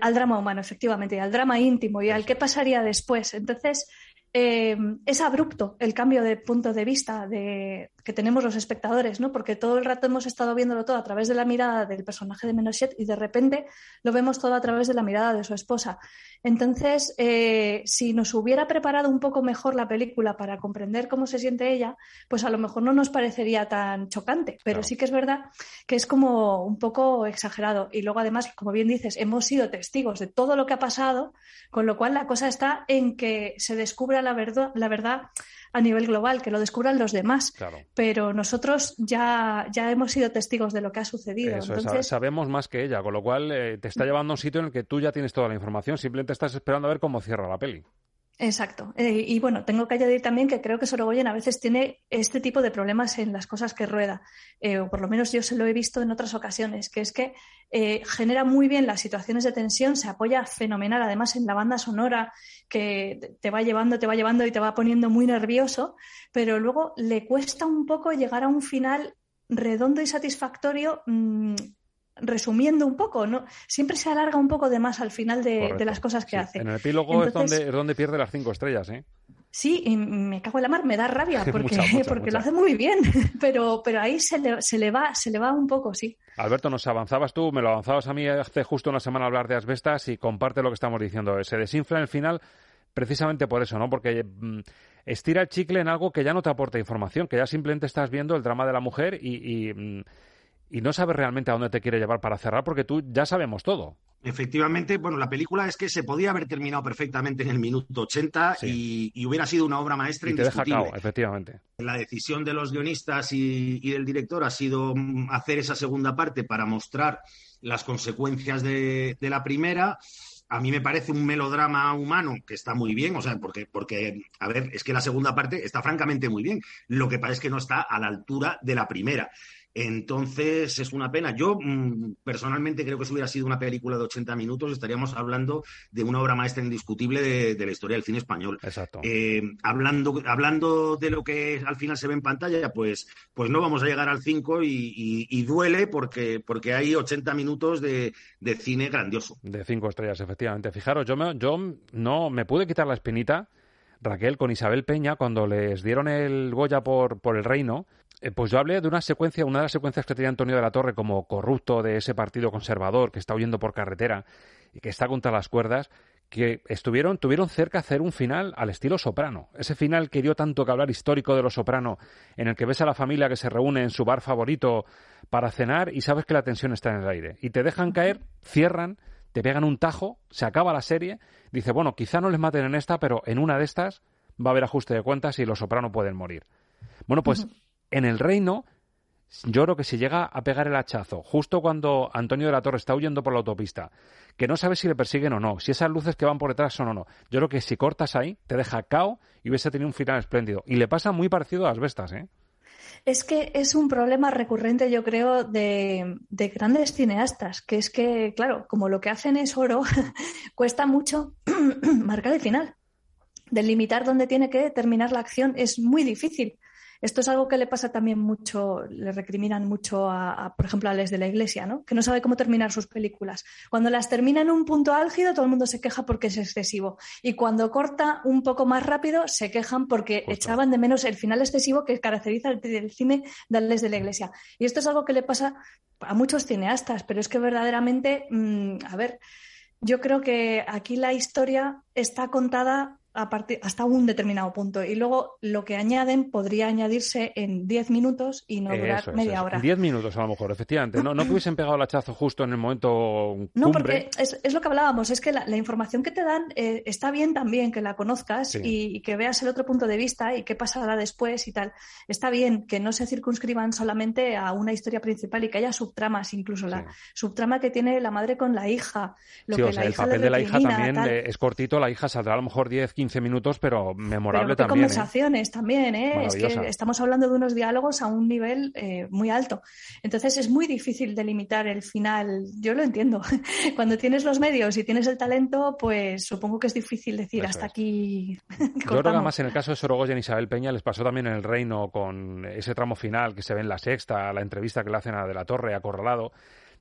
al drama humano, efectivamente, y al drama íntimo y al qué pasaría después. Entonces, eh, es abrupto el cambio de punto de vista de, que tenemos los espectadores, ¿no? Porque todo el rato hemos estado viéndolo todo a través de la mirada del personaje de Menochet y de repente lo vemos todo a través de la mirada de su esposa. Entonces, eh, si nos hubiera preparado un poco mejor la película para comprender cómo se siente ella, pues a lo mejor no nos parecería tan chocante. Pero sí que es verdad que es como un poco exagerado. Y luego, además, como bien dices, hemos sido testigos de todo lo que ha pasado, con lo cual la cosa está en que se descubra la verdad, la verdad a nivel global, que lo descubran los demás. Pero nosotros ya, ya hemos sido testigos de lo que ha sucedido.
sabemos más que ella, con lo cual eh, te está llevando a un sitio en el que tú ya tienes toda la información, simplemente estás esperando a ver cómo cierra la peli.
Exacto. Eh, y bueno, tengo que añadir también que creo que Sorogoyen a veces tiene este tipo de problemas en las cosas que rueda, eh, o por lo menos yo se lo he visto en otras ocasiones, que es que eh, genera muy bien las situaciones de tensión, se apoya fenomenal, además en la banda sonora que te va llevando, te va llevando y te va poniendo muy nervioso, pero luego le cuesta un poco llegar a un final redondo y satisfactorio. Mm, resumiendo un poco, ¿no? Siempre se alarga un poco de más al final de, las cosas que hace.
En el epílogo es, donde, es donde pierde las cinco estrellas, ¿eh?
Sí, y me cago en la mar, me da rabia porque, porque lo hace muy bien, pero, pero ahí se le, se le, va, se le va un poco, sí.
Alberto, nos avanzabas tú, me lo avanzabas a mí hace justo una semana hablar de asbestas y comparte lo que estamos diciendo. Se desinfla en el final precisamente por eso, ¿no? Porque mm, estira el chicle en algo que ya no te aporta información, que ya simplemente estás viendo el drama de la mujer y, y mm, y no sabes realmente a dónde te quiere llevar para cerrar porque tú ya sabemos todo.
Efectivamente, bueno, la película es que se podía haber terminado perfectamente en el minuto 80 y, hubiera sido una obra maestra
y indiscutible. Te deja efectivamente.
La decisión de los guionistas y, del director ha sido hacer esa segunda parte para mostrar las consecuencias de, la primera a mí me parece un melodrama humano que está muy bien, o sea, porque, porque, a ver, es que la segunda parte está francamente muy bien. Lo que pasa es que no está a la altura de la primera. Entonces es una pena. Yo mm, personalmente creo que si hubiera sido una película de 80 minutos estaríamos hablando de una obra maestra indiscutible de, la historia del cine español.
Exacto.
Eh, hablando, hablando de lo que al final se ve en pantalla, pues, pues no vamos a llegar al 5 y, duele porque, porque hay 80 minutos de, cine grandioso.
De cinco estrellas, efectivamente. Fijaros, yo, me, yo no me pude quitar la espinita. Raquel, con Isabel Peña, cuando les dieron el Goya por, por el reino, pues yo hablé de una secuencia, una de las secuencias que tenía Antonio de la Torre como corrupto de ese partido conservador que está huyendo por carretera y que está contra las cuerdas, que estuvieron, tuvieron cerca de hacer un final al estilo soprano. Ese final que dio tanto que hablar histórico de los soprano, en el que ves a la familia que se reúne en su bar favorito para cenar y sabes que la tensión está en el aire. Y te dejan caer, cierran, te pegan un tajo, se acaba la serie, dice, bueno, quizá no les maten en esta, pero en una de estas va a haber ajuste de cuentas y los soprano pueden morir. Bueno, pues en el reino, yo creo que si llega a pegar el hachazo justo cuando Antonio de la Torre está huyendo por la autopista, que no sabe si le persiguen o no, si esas luces que van por detrás son o no, yo creo que si cortas ahí, te deja cao y hubiese tenido un final espléndido. Y le pasa muy parecido a las bestas, ¿eh?
Es que es un problema recurrente, yo creo, de, de, grandes cineastas, que es que, claro, como lo que hacen es oro, cuesta mucho marcar el final. Delimitar dónde tiene que terminar la acción es muy difícil. Esto es algo que le pasa también mucho, le recriminan mucho a, por ejemplo, a Les de la Iglesia, ¿no? que no sabe cómo terminar sus películas. Cuando las termina en un punto álgido, todo el mundo se queja porque es excesivo. Y cuando corta un poco más rápido, se quejan porque echaban de menos el final excesivo que caracteriza el, cine de Les de la Iglesia. Y esto es algo que le pasa a muchos cineastas, pero es que verdaderamente, mm, a ver, yo creo que aquí la historia está contada hasta un determinado punto. Y luego lo que añaden podría añadirse en 10 minutos y no durar media hora.
10 minutos a lo mejor, efectivamente. No, no que hubiesen pegado el hachazo justo en el momento.
No, porque es, es, lo que hablábamos, es que la, información que te dan eh, está bien también que la conozcas y, que veas el otro punto de vista y qué pasará después y tal. Está bien que no se circunscriban solamente a una historia principal y que haya subtramas, incluso la subtrama que tiene la madre con la hija.
Lo que el papel de la hija también es cortito, la hija saldrá a lo mejor 10, 15 minutos, pero memorable
pero
también.
¿eh? conversaciones también, ¿eh? Es que estamos hablando de unos diálogos a un nivel eh, muy alto. Entonces es muy difícil delimitar el final. Yo lo entiendo. Cuando tienes los medios y tienes el talento, pues supongo que es difícil decir hasta aquí.
Yo creo que además en el caso de Sorogoyen y Isabel Peña les pasó también en el Reino con ese tramo final que se ve en la sexta, la entrevista que le hacen a De la Torre, acorralado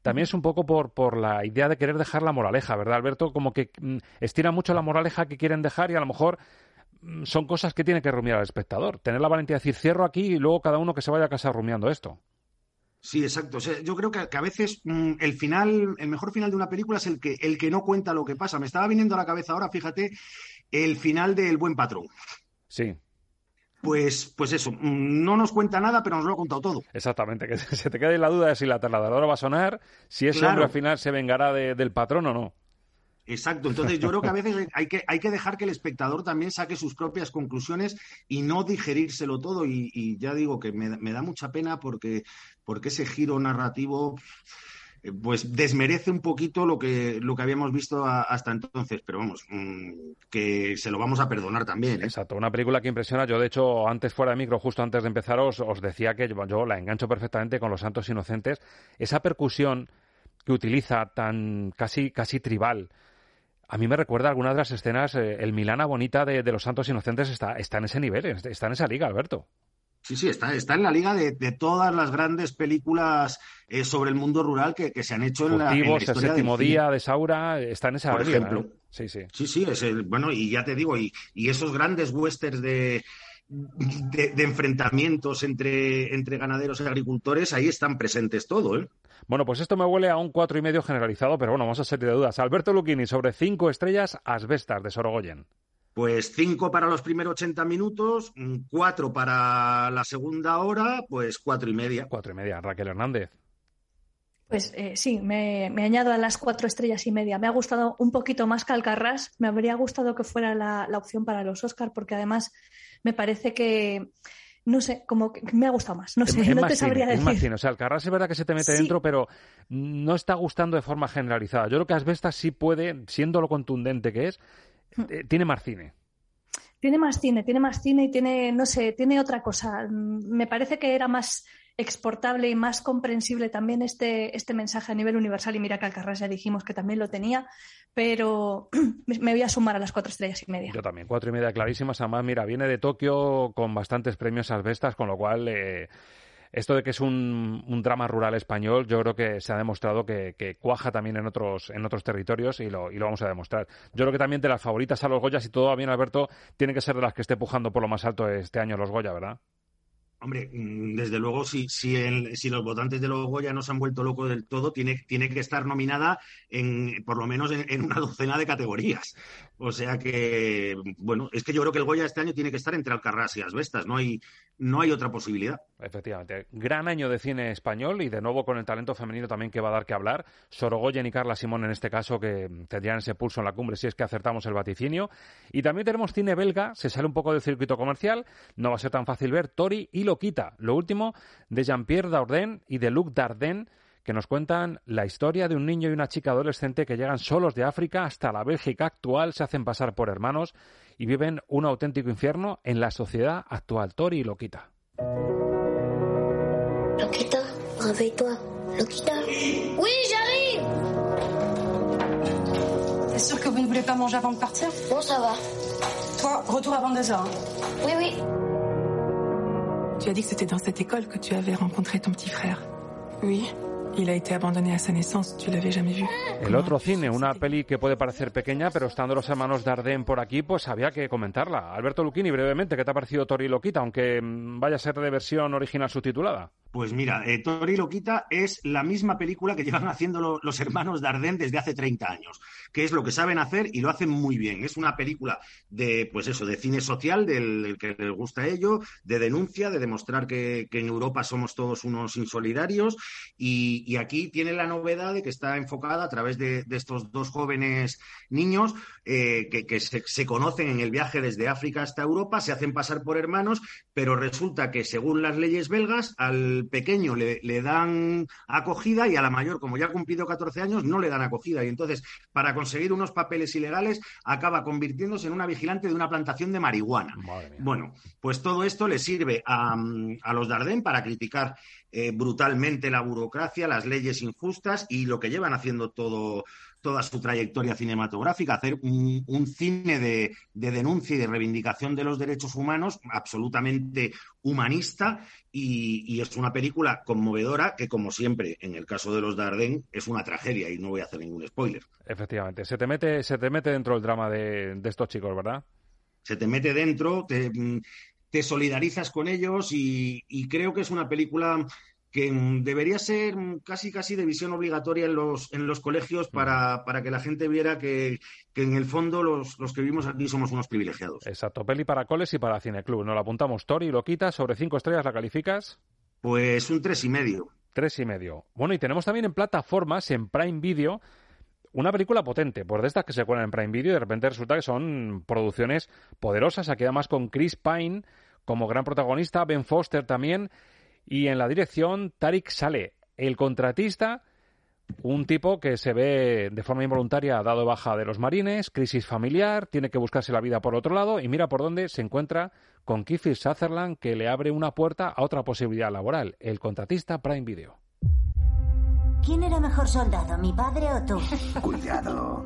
también es un poco por, por la idea de querer dejar la moraleja, ¿verdad, Alberto? Como que mm, estira mucho la moraleja que quieren dejar y a lo mejor mm, son cosas que tiene que rumiar al espectador. Tener la valentía de decir cierro aquí y luego cada uno que se vaya a casa rumiando esto.
Sí, exacto. yo creo que, a veces mm, el final, el mejor final de una película es el que, el que no cuenta lo que pasa. Me estaba viniendo a la cabeza ahora, fíjate, el final del Buen Patrón.
Sí.
Pues, pues eso, mm, no nos cuenta nada, pero nos lo ha contado todo.
Exactamente, que se te quede la duda de si la trasladadora va a sonar, si ese hombre al final se vengará del patrón o no.
Exacto, entonces yo creo que a veces hay que, hay que dejar que el espectador también saque sus propias conclusiones y no digerírselo todo. Y, ya digo que me, da mucha pena porque, porque ese giro narrativo pues desmerece un poquito lo que, lo que habíamos visto a, hasta entonces, pero vamos, mmm, que se lo vamos a perdonar también. ¿eh?
Exacto, una película que impresiona. Yo, de hecho, antes fuera de micro, justo antes de empezar, os, decía que yo, la engancho perfectamente con Los Santos Inocentes. Esa percusión que utiliza tan casi, casi tribal. A mí me recuerda algunas de las escenas, eh, el Milana Bonita de, de, Los Santos Inocentes está, está en ese nivel, está en esa liga, Alberto.
Sí, sí, está, está en la liga de, de todas las grandes películas eh, sobre el mundo rural que, que se han hecho en la, en la
el séptimo día de Saura, está en esa
Por
liga,
ejemplo.
Sí, sí.
Sí, sí, es el, bueno, y ya te digo, y, y esos grandes westerns de, de, de, enfrentamientos entre, entre ganaderos y agricultores, ahí están presentes todo, ¿eh?
Bueno, pues esto me huele a un cuatro y medio generalizado, pero bueno, vamos a salir de dudas. Alberto Luquini sobre cinco estrellas asbestas de Sorogoyen.
Pues cinco para los primeros 80 minutos, cuatro para la segunda hora, pues cuatro y media.
Cuatro y media. Raquel Hernández.
Pues eh, sí, me, me, añado a las cuatro estrellas y media. Me ha gustado un poquito más que Alcarrás. Me habría gustado que fuera la, la opción para los Oscar, porque además me parece que no sé, como que me ha gustado más. No sé,
es
no
más
te sabría
cine,
decir.
Es más cine. O sea, Alcarrás es verdad que se te mete
Sí.
dentro, pero no está gustando de forma generalizada. Yo creo que Asbestas sí puede, siendo lo contundente que es. Eh, tiene más cine.
Tiene más cine, tiene más cine y tiene, no sé, tiene otra cosa. Me parece que era más exportable y más comprensible también este, este mensaje a nivel universal. Y mira que Alcarrás ya dijimos que también lo tenía, pero me me voy a sumar a las cuatro estrellas y media.
Yo también, cuatro y media clarísimas. Además, mira, viene de Tokio con bastantes premios Asbestas, con lo cual eh, esto de que es un, drama rural español, yo creo que se ha demostrado que, cuaja también en otros, en otros territorios y lo, y lo, vamos a demostrar. Yo creo que también de las favoritas a los Goya, si todo va bien, Alberto, tiene que ser de las que esté pujando por lo más alto este año los Goya, ¿verdad?
Hombre, desde luego, si, si, el, si, los votantes de los Goya no se han vuelto locos del todo, tiene, tiene que estar nominada en, por lo menos en, una docena de categorías. O sea que, bueno, es que yo creo que el Goya este año tiene que estar entre Alcarrás y Asbestas, no hay, no hay otra posibilidad.
Efectivamente. Gran año de cine español y de nuevo con el talento femenino también que va a dar que hablar. Sorogoyen y Carla Simón en este caso que tendrían ese pulso en la cumbre si es que acertamos el vaticinio. Y también tenemos cine belga, se sale un poco del circuito comercial, no va a ser tan fácil ver Tori y lo quita. Lo último de Jean-Pierre Dardenne y de Luc Dardenne que nos cuentan la historia de un niño y una chica adolescente que llegan solos de África hasta la Bélgica actual, se hacen pasar por hermanos y viven un auténtico infierno en la sociedad actual. Tori y Loquita.
Loquita, réveille-toi. Loquita. Oui, j'arrive.
T'es sûr que vous ne voulez pas manger avant de partir
Bon, ça va.
Toi, retour avant deux heures.
Oui, oui.
Tu as dit que c'était dans cette école que tu avais rencontré ton petit frère. Oui. Il a été abandonné à sa naissance, tu l'avais jamais vu.
El otro cine, una peli que puede parecer pequeña, pero estando los hermanos Dardenne por aquí, pues había que comentarla. Alberto Lucchini, brevemente, ¿qué te ha parecido Tori Loquita, aunque mm, vaya a ser de versión original subtitulada?
Pues mira, eh, Tori Loquita es la misma película que llevan haciendo lo, los hermanos Dardenne desde hace 30 años, que es lo que saben hacer y lo hacen muy bien. Es una película de, pues eso, de cine social, del, que les gusta ello, de denuncia, de demostrar que, en Europa somos todos unos insolidarios y, aquí tiene la novedad de que está enfocada a través de, estos dos jóvenes niños eh, que, que se, se, conocen en el viaje desde África hasta Europa, se hacen pasar por hermanos, pero resulta que según las leyes belgas, al pequeño le, le, dan acogida y a la mayor, como ya ha cumplido 14 años, no le dan acogida. Y entonces, para conseguir unos papeles ilegales, acaba convirtiéndose en una vigilante de una plantación de marihuana. Bueno, pues todo esto le sirve a, a los Dardenne para criticar eh, brutalmente la burocracia, las leyes injustas y lo que llevan haciendo todo, toda su trayectoria cinematográfica, hacer un, un cine de, de, denuncia y de reivindicación de los derechos humanos absolutamente humanista y, y, es una película conmovedora que, como siempre, en el caso de los Dardenne, es una tragedia y no voy a hacer ningún spoiler.
Efectivamente, se te mete, se te mete dentro el drama de, de estos chicos, ¿verdad?
Se te mete dentro, te, te solidarizas con ellos y, y creo que es una película que debería ser casi casi de visión obligatoria en los, en los colegios para, para que la gente viera que, que en el fondo los, los, que vivimos aquí somos unos privilegiados.
Exacto, peli para coles y para cineclub. Nos la apuntamos Tori, lo quitas, sobre cinco estrellas la calificas.
Pues un tres y medio.
Tres y medio. Bueno, y tenemos también en plataformas, en Prime Video, una película potente, pues de estas que se cuelan en Prime Video y de repente resulta que son producciones poderosas, aquí además con Chris Pine como gran protagonista, Ben Foster también, y en la dirección Tarik Saleh, el contratista, Un tipo que se ve de forma involuntaria dado baja de los marines, crisis familiar, tiene que buscarse la vida por otro lado y mira por dónde se encuentra con Kiefer Sutherland que le abre una puerta a otra posibilidad laboral, el contratista Prime Video.
¿Quién era mejor soldado, mi padre o tú?
Cuidado.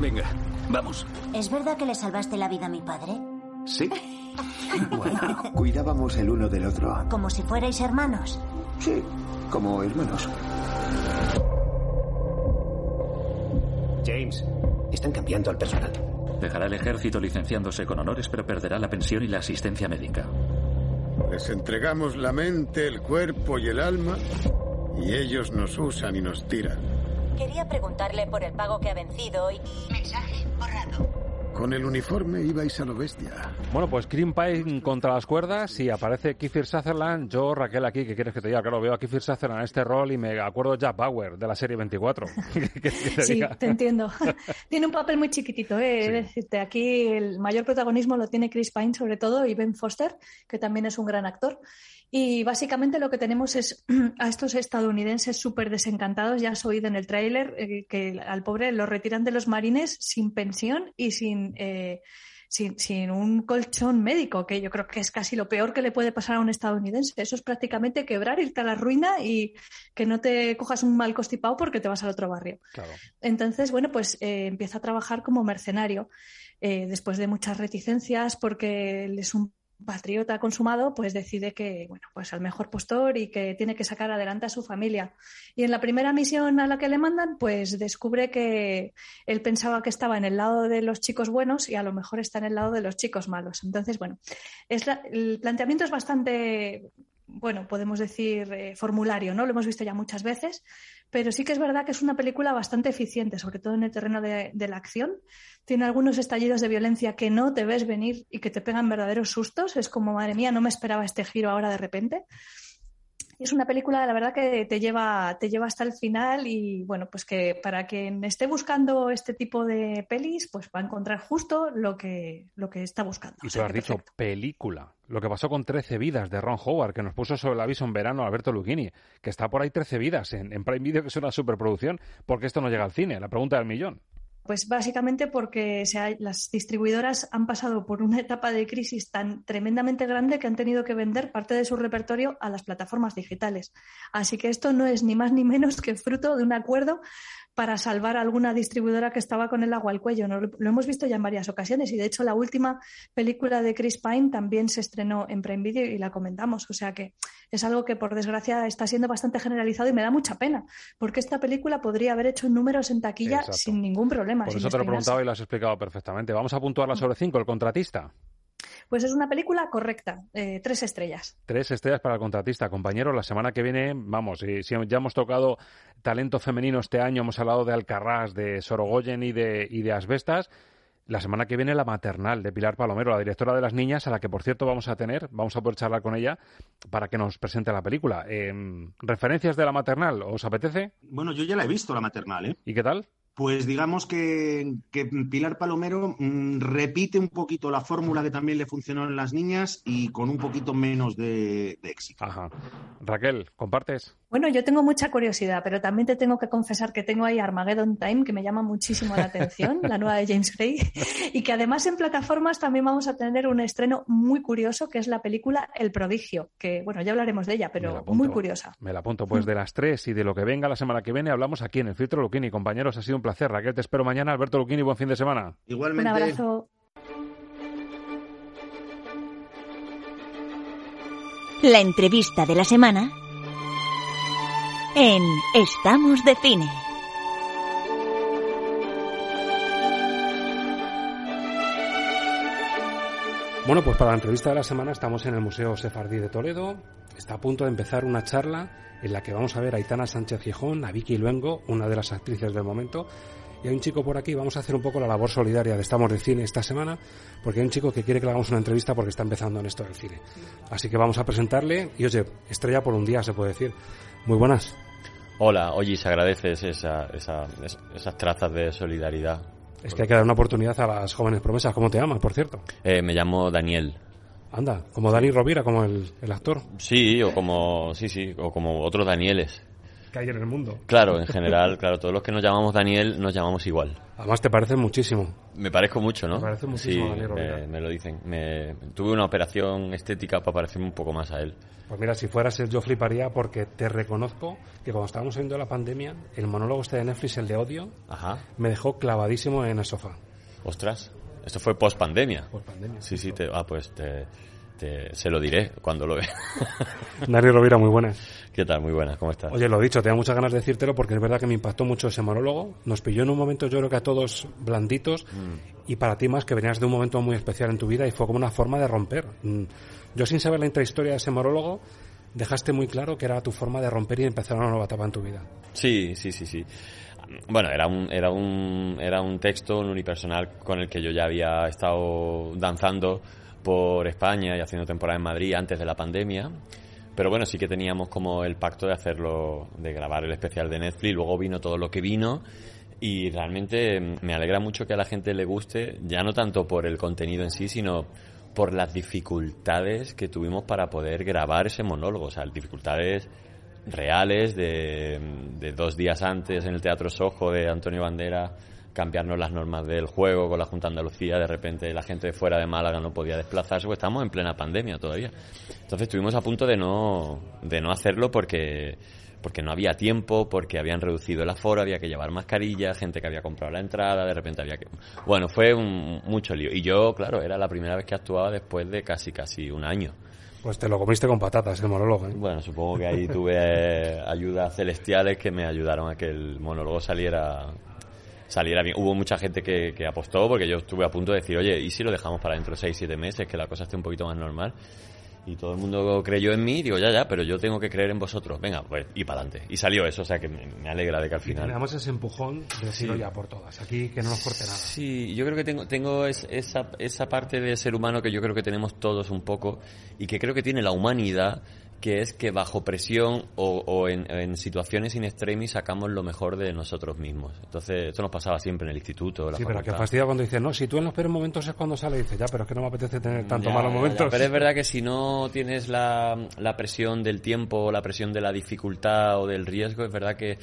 Venga, vamos.
¿Es verdad que le salvaste la vida a mi padre?
Sí. Bueno, cuidábamos el uno del otro.
¿Como si fuerais hermanos?
Sí, como hermanos.
James, están cambiando al personal.
Dejará el ejército licenciándose con honores, pero perderá la pensión y la asistencia médica.
Les entregamos la mente, el cuerpo y el alma, y ellos nos usan y nos tiran.
Quería preguntarle por el pago que ha vencido y... Mensaje borrado.
Con el uniforme ibais a lo bestia.
Bueno, pues Green Pine contra las cuerdas y aparece Kiefer Sutherland. Yo, Raquel, aquí, ¿qué quieres que te diga? Claro, veo a Kiefer Sutherland en este rol y me acuerdo de Jack Bauer, de la serie 24. ¿Qué- qué te
Sí,
diga?
te entiendo. tiene un papel muy chiquitito, ¿eh? Decirte. Aquí el mayor protagonismo lo tiene Chris Pine, sobre todo, y Ben Foster, que también es un gran actor. Y básicamente lo que tenemos es a estos estadounidenses súper desencantados, ya has oído en el tráiler, eh, que al pobre lo retiran de los marines sin pensión y sin, eh, sin, sin un colchón médico, que yo creo que es casi lo peor que le puede pasar a un estadounidense. Eso es prácticamente quebrar, irte a la ruina y que no te cojas un mal constipado porque te vas al otro barrio.
Claro.
Entonces, bueno, pues eh, empieza a trabajar como mercenario. Eh, después de muchas reticencias, porque él es un patriota consumado, pues decide que, bueno, pues al mejor postor y que tiene que sacar adelante a su familia. Y en la primera misión a la que le mandan, pues descubre que él pensaba que estaba en el lado de los chicos buenos y a lo mejor está en el lado de los chicos malos. Entonces, bueno, el planteamiento es bastante, bueno, podemos decir eh, formulario, ¿no? Lo hemos visto ya muchas veces, pero sí que es verdad que es una película bastante eficiente, sobre todo en el terreno de, de la acción. Tiene algunos estallidos de violencia que no te ves venir y que te pegan verdaderos sustos. Es como, madre mía, no me esperaba este giro ahora de repente. Es una película, la verdad, que te lleva, te lleva hasta el final y bueno, pues que para quien esté buscando este tipo de pelis, pues va a encontrar justo lo que, lo que está buscando.
Y
O
tú
sea
lo has dicho, película. Lo que pasó con 13 vidas de Ron Howard, que nos puso sobre el aviso en verano Alberto Lucchini, que está por ahí 13 vidas en, en Prime Video, que es una superproducción, porque esto no llega al cine, la pregunta del millón.
Pues básicamente porque las distribuidoras han pasado por una etapa de crisis tan tremendamente grande que han tenido que vender parte de su repertorio a las plataformas digitales. Así que esto no es ni más ni menos que fruto de un acuerdo para salvar a alguna distribuidora que estaba con el agua al cuello. ¿no? Lo hemos visto ya en varias ocasiones y de hecho la última película de Chris Pine también se estrenó en Prime Video y la comentamos. O sea que es algo que por desgracia está siendo bastante generalizado y me da mucha pena porque esta película podría haber hecho números en taquilla
Exacto.
sin ningún problema.
Por eso te lo he preguntado y lo has explicado perfectamente. Vamos a puntuarla sobre 5, el contratista.
Pues es una película correcta, eh, tres estrellas.
Tres estrellas para el contratista. Compañero, la semana que viene, vamos, y si ya hemos tocado talento femenino este año, hemos hablado de Alcarrás, de Sorogoyen y de, y de Asbestas. La semana que viene la maternal de Pilar Palomero, la directora de las niñas, a la que por cierto vamos a tener, vamos a poder charlar con ella para que nos presente la película. Em, ¿Referencias de la maternal? ¿Os apetece?
Bueno, yo ya la he visto, la maternal, ¿eh?
¿Y qué tal?
Pues digamos que, que Pilar Palomero mm, repite un poquito la fórmula que también le funcionó en las niñas y con un poquito menos de, de éxito.
Ajá. Raquel, ¿compartes?
Bueno, yo tengo mucha curiosidad, pero también te tengo que confesar que tengo ahí Armageddon Time, que me llama muchísimo la atención, la nueva de James Gray, y que además en plataformas también vamos a tener un estreno muy curioso, que es la película El Prodigio, que bueno, ya hablaremos de ella, pero
apunto.
muy curiosa.
Me la apunto. Pues de las tres y de lo que venga la semana que viene hablamos aquí en el Filtro Luquini. Compañeros, ha sido un placer. Raquel, te espero mañana. Alberto Luquini, buen fin de semana.
Igualmente.
Un abrazo.
La entrevista de la semana en Estamos de Cine.
Bueno, pues para la entrevista de la semana estamos en el Museo Sefardí de Toledo. Está a punto de empezar una charla en la que vamos a ver a Aitana Sánchez Gijón, a Vicky Luengo, una de las actrices del momento. Y hay un chico por aquí, vamos a hacer un poco la labor solidaria de Estamos de Cine esta semana, porque hay un chico que quiere que le hagamos una entrevista porque está empezando en esto del cine. Así que vamos a presentarle y oye, estrella por un día se puede decir. Muy buenas.
Hola, oye, se agradeces esa, esa, es- esas trazas de solidaridad.
Es que hay que dar una oportunidad a las jóvenes promesas. ¿Cómo te llamas, por cierto?
Eh, me llamo Daniel.
Anda, como Dani Rovira, como el, el actor.
Sí, o como, sí, sí, o como otros Danieles.
que hay en el mundo.
Claro, en general, claro, todos los que nos llamamos Daniel nos llamamos igual.
Además te parece muchísimo.
Me parezco mucho, ¿no?
Me parece muchísimo
sí,
Daniel Rovira.
me, me lo dicen. Me, tuve una operación estética para parecerme un poco más a él.
Pues mira, si fueras él yo fliparía porque te reconozco que cuando estábamos saliendo de la pandemia, el monólogo este de Netflix, el de odio,
Ajá.
me dejó clavadísimo en el sofá.
Ostras, esto fue post pandemia.
Post pandemia.
Sí, sí, te, ah, pues te, te- se lo diré cuando lo vea.
Daniel Rovira, muy buenas.
¿Qué tal? Muy buenas, ¿cómo estás?
Oye, lo dicho, tenía muchas ganas de decírtelo porque es verdad que me impactó mucho ese monólogo. Nos pilló en un momento, yo creo que a todos blanditos y para ti más que venías de un momento muy especial en tu vida y fue como una forma de romper. Mm, Yo sin saber la intrahistoria de ese monólogo, dejaste muy claro que era tu forma de romper y empezar una nueva etapa en tu vida.
Sí, sí, sí, sí. Bueno, era un, era un, era un texto, un unipersonal con el que yo ya había estado danzando por España y haciendo temporada en Madrid antes de la pandemia. Pero bueno, sí que teníamos como el pacto de hacerlo, de grabar el especial de Netflix. Luego vino todo lo que vino y realmente me alegra mucho que a la gente le guste, ya no tanto por el contenido en sí, sino por las dificultades que tuvimos para poder grabar ese monólogo. O sea, dificultades reales de, dos días antes en el Teatro Sojo de Antonio Bandera cambiarnos las normas del juego con la Junta Andalucía, de repente la gente de fuera de Málaga no podía desplazarse, pues estamos en plena pandemia todavía. Entonces estuvimos a punto de no, de no hacerlo porque, porque no había tiempo, porque habían reducido el aforo, había que llevar mascarilla, gente que había comprado la entrada, de repente había que... Bueno, fue un, mucho lío. Y yo, claro, era la primera vez que actuaba después de casi, casi un año.
Pues te lo comiste con patatas el monólogo. ¿eh?
Bueno, supongo que ahí tuve eh, ayudas celestiales que me ayudaron a que el monólogo saliera saliera bien. Hubo mucha gente que, que apostó porque yo estuve a punto de decir, oye, ¿y si lo dejamos para dentro de 6, 7 meses, que la cosa esté un poquito más normal? Y todo el mundo creyó en mí, digo, ya, ya, pero yo tengo que creer en vosotros. Venga, pues, y para adelante. Y salió eso, o sea que me, me alegra de que al final...
tenemos ese empujón de decirlo
Sí.
ya por todas. Aquí que no nos corte nada.
Sí, yo creo que tengo, tengo es- esa, esa parte de ser humano que yo creo que tenemos todos un poco y que creo que tiene la humanidad, que es que bajo presión o, o en, en situaciones in extremis sacamos lo mejor de nosotros mismos. Entonces, esto nos pasaba siempre en el instituto. la
Sí, pero que fastidia cuando dices, no, si tú en los peores momentos es cuando sale, dices, ya, pero es que no me apetece tener tanto
Ya,
malos
ya,
momentos.
Pero es verdad que si no tienes la, la presión del tiempo, la presión de la dificultad o del riesgo, es verdad que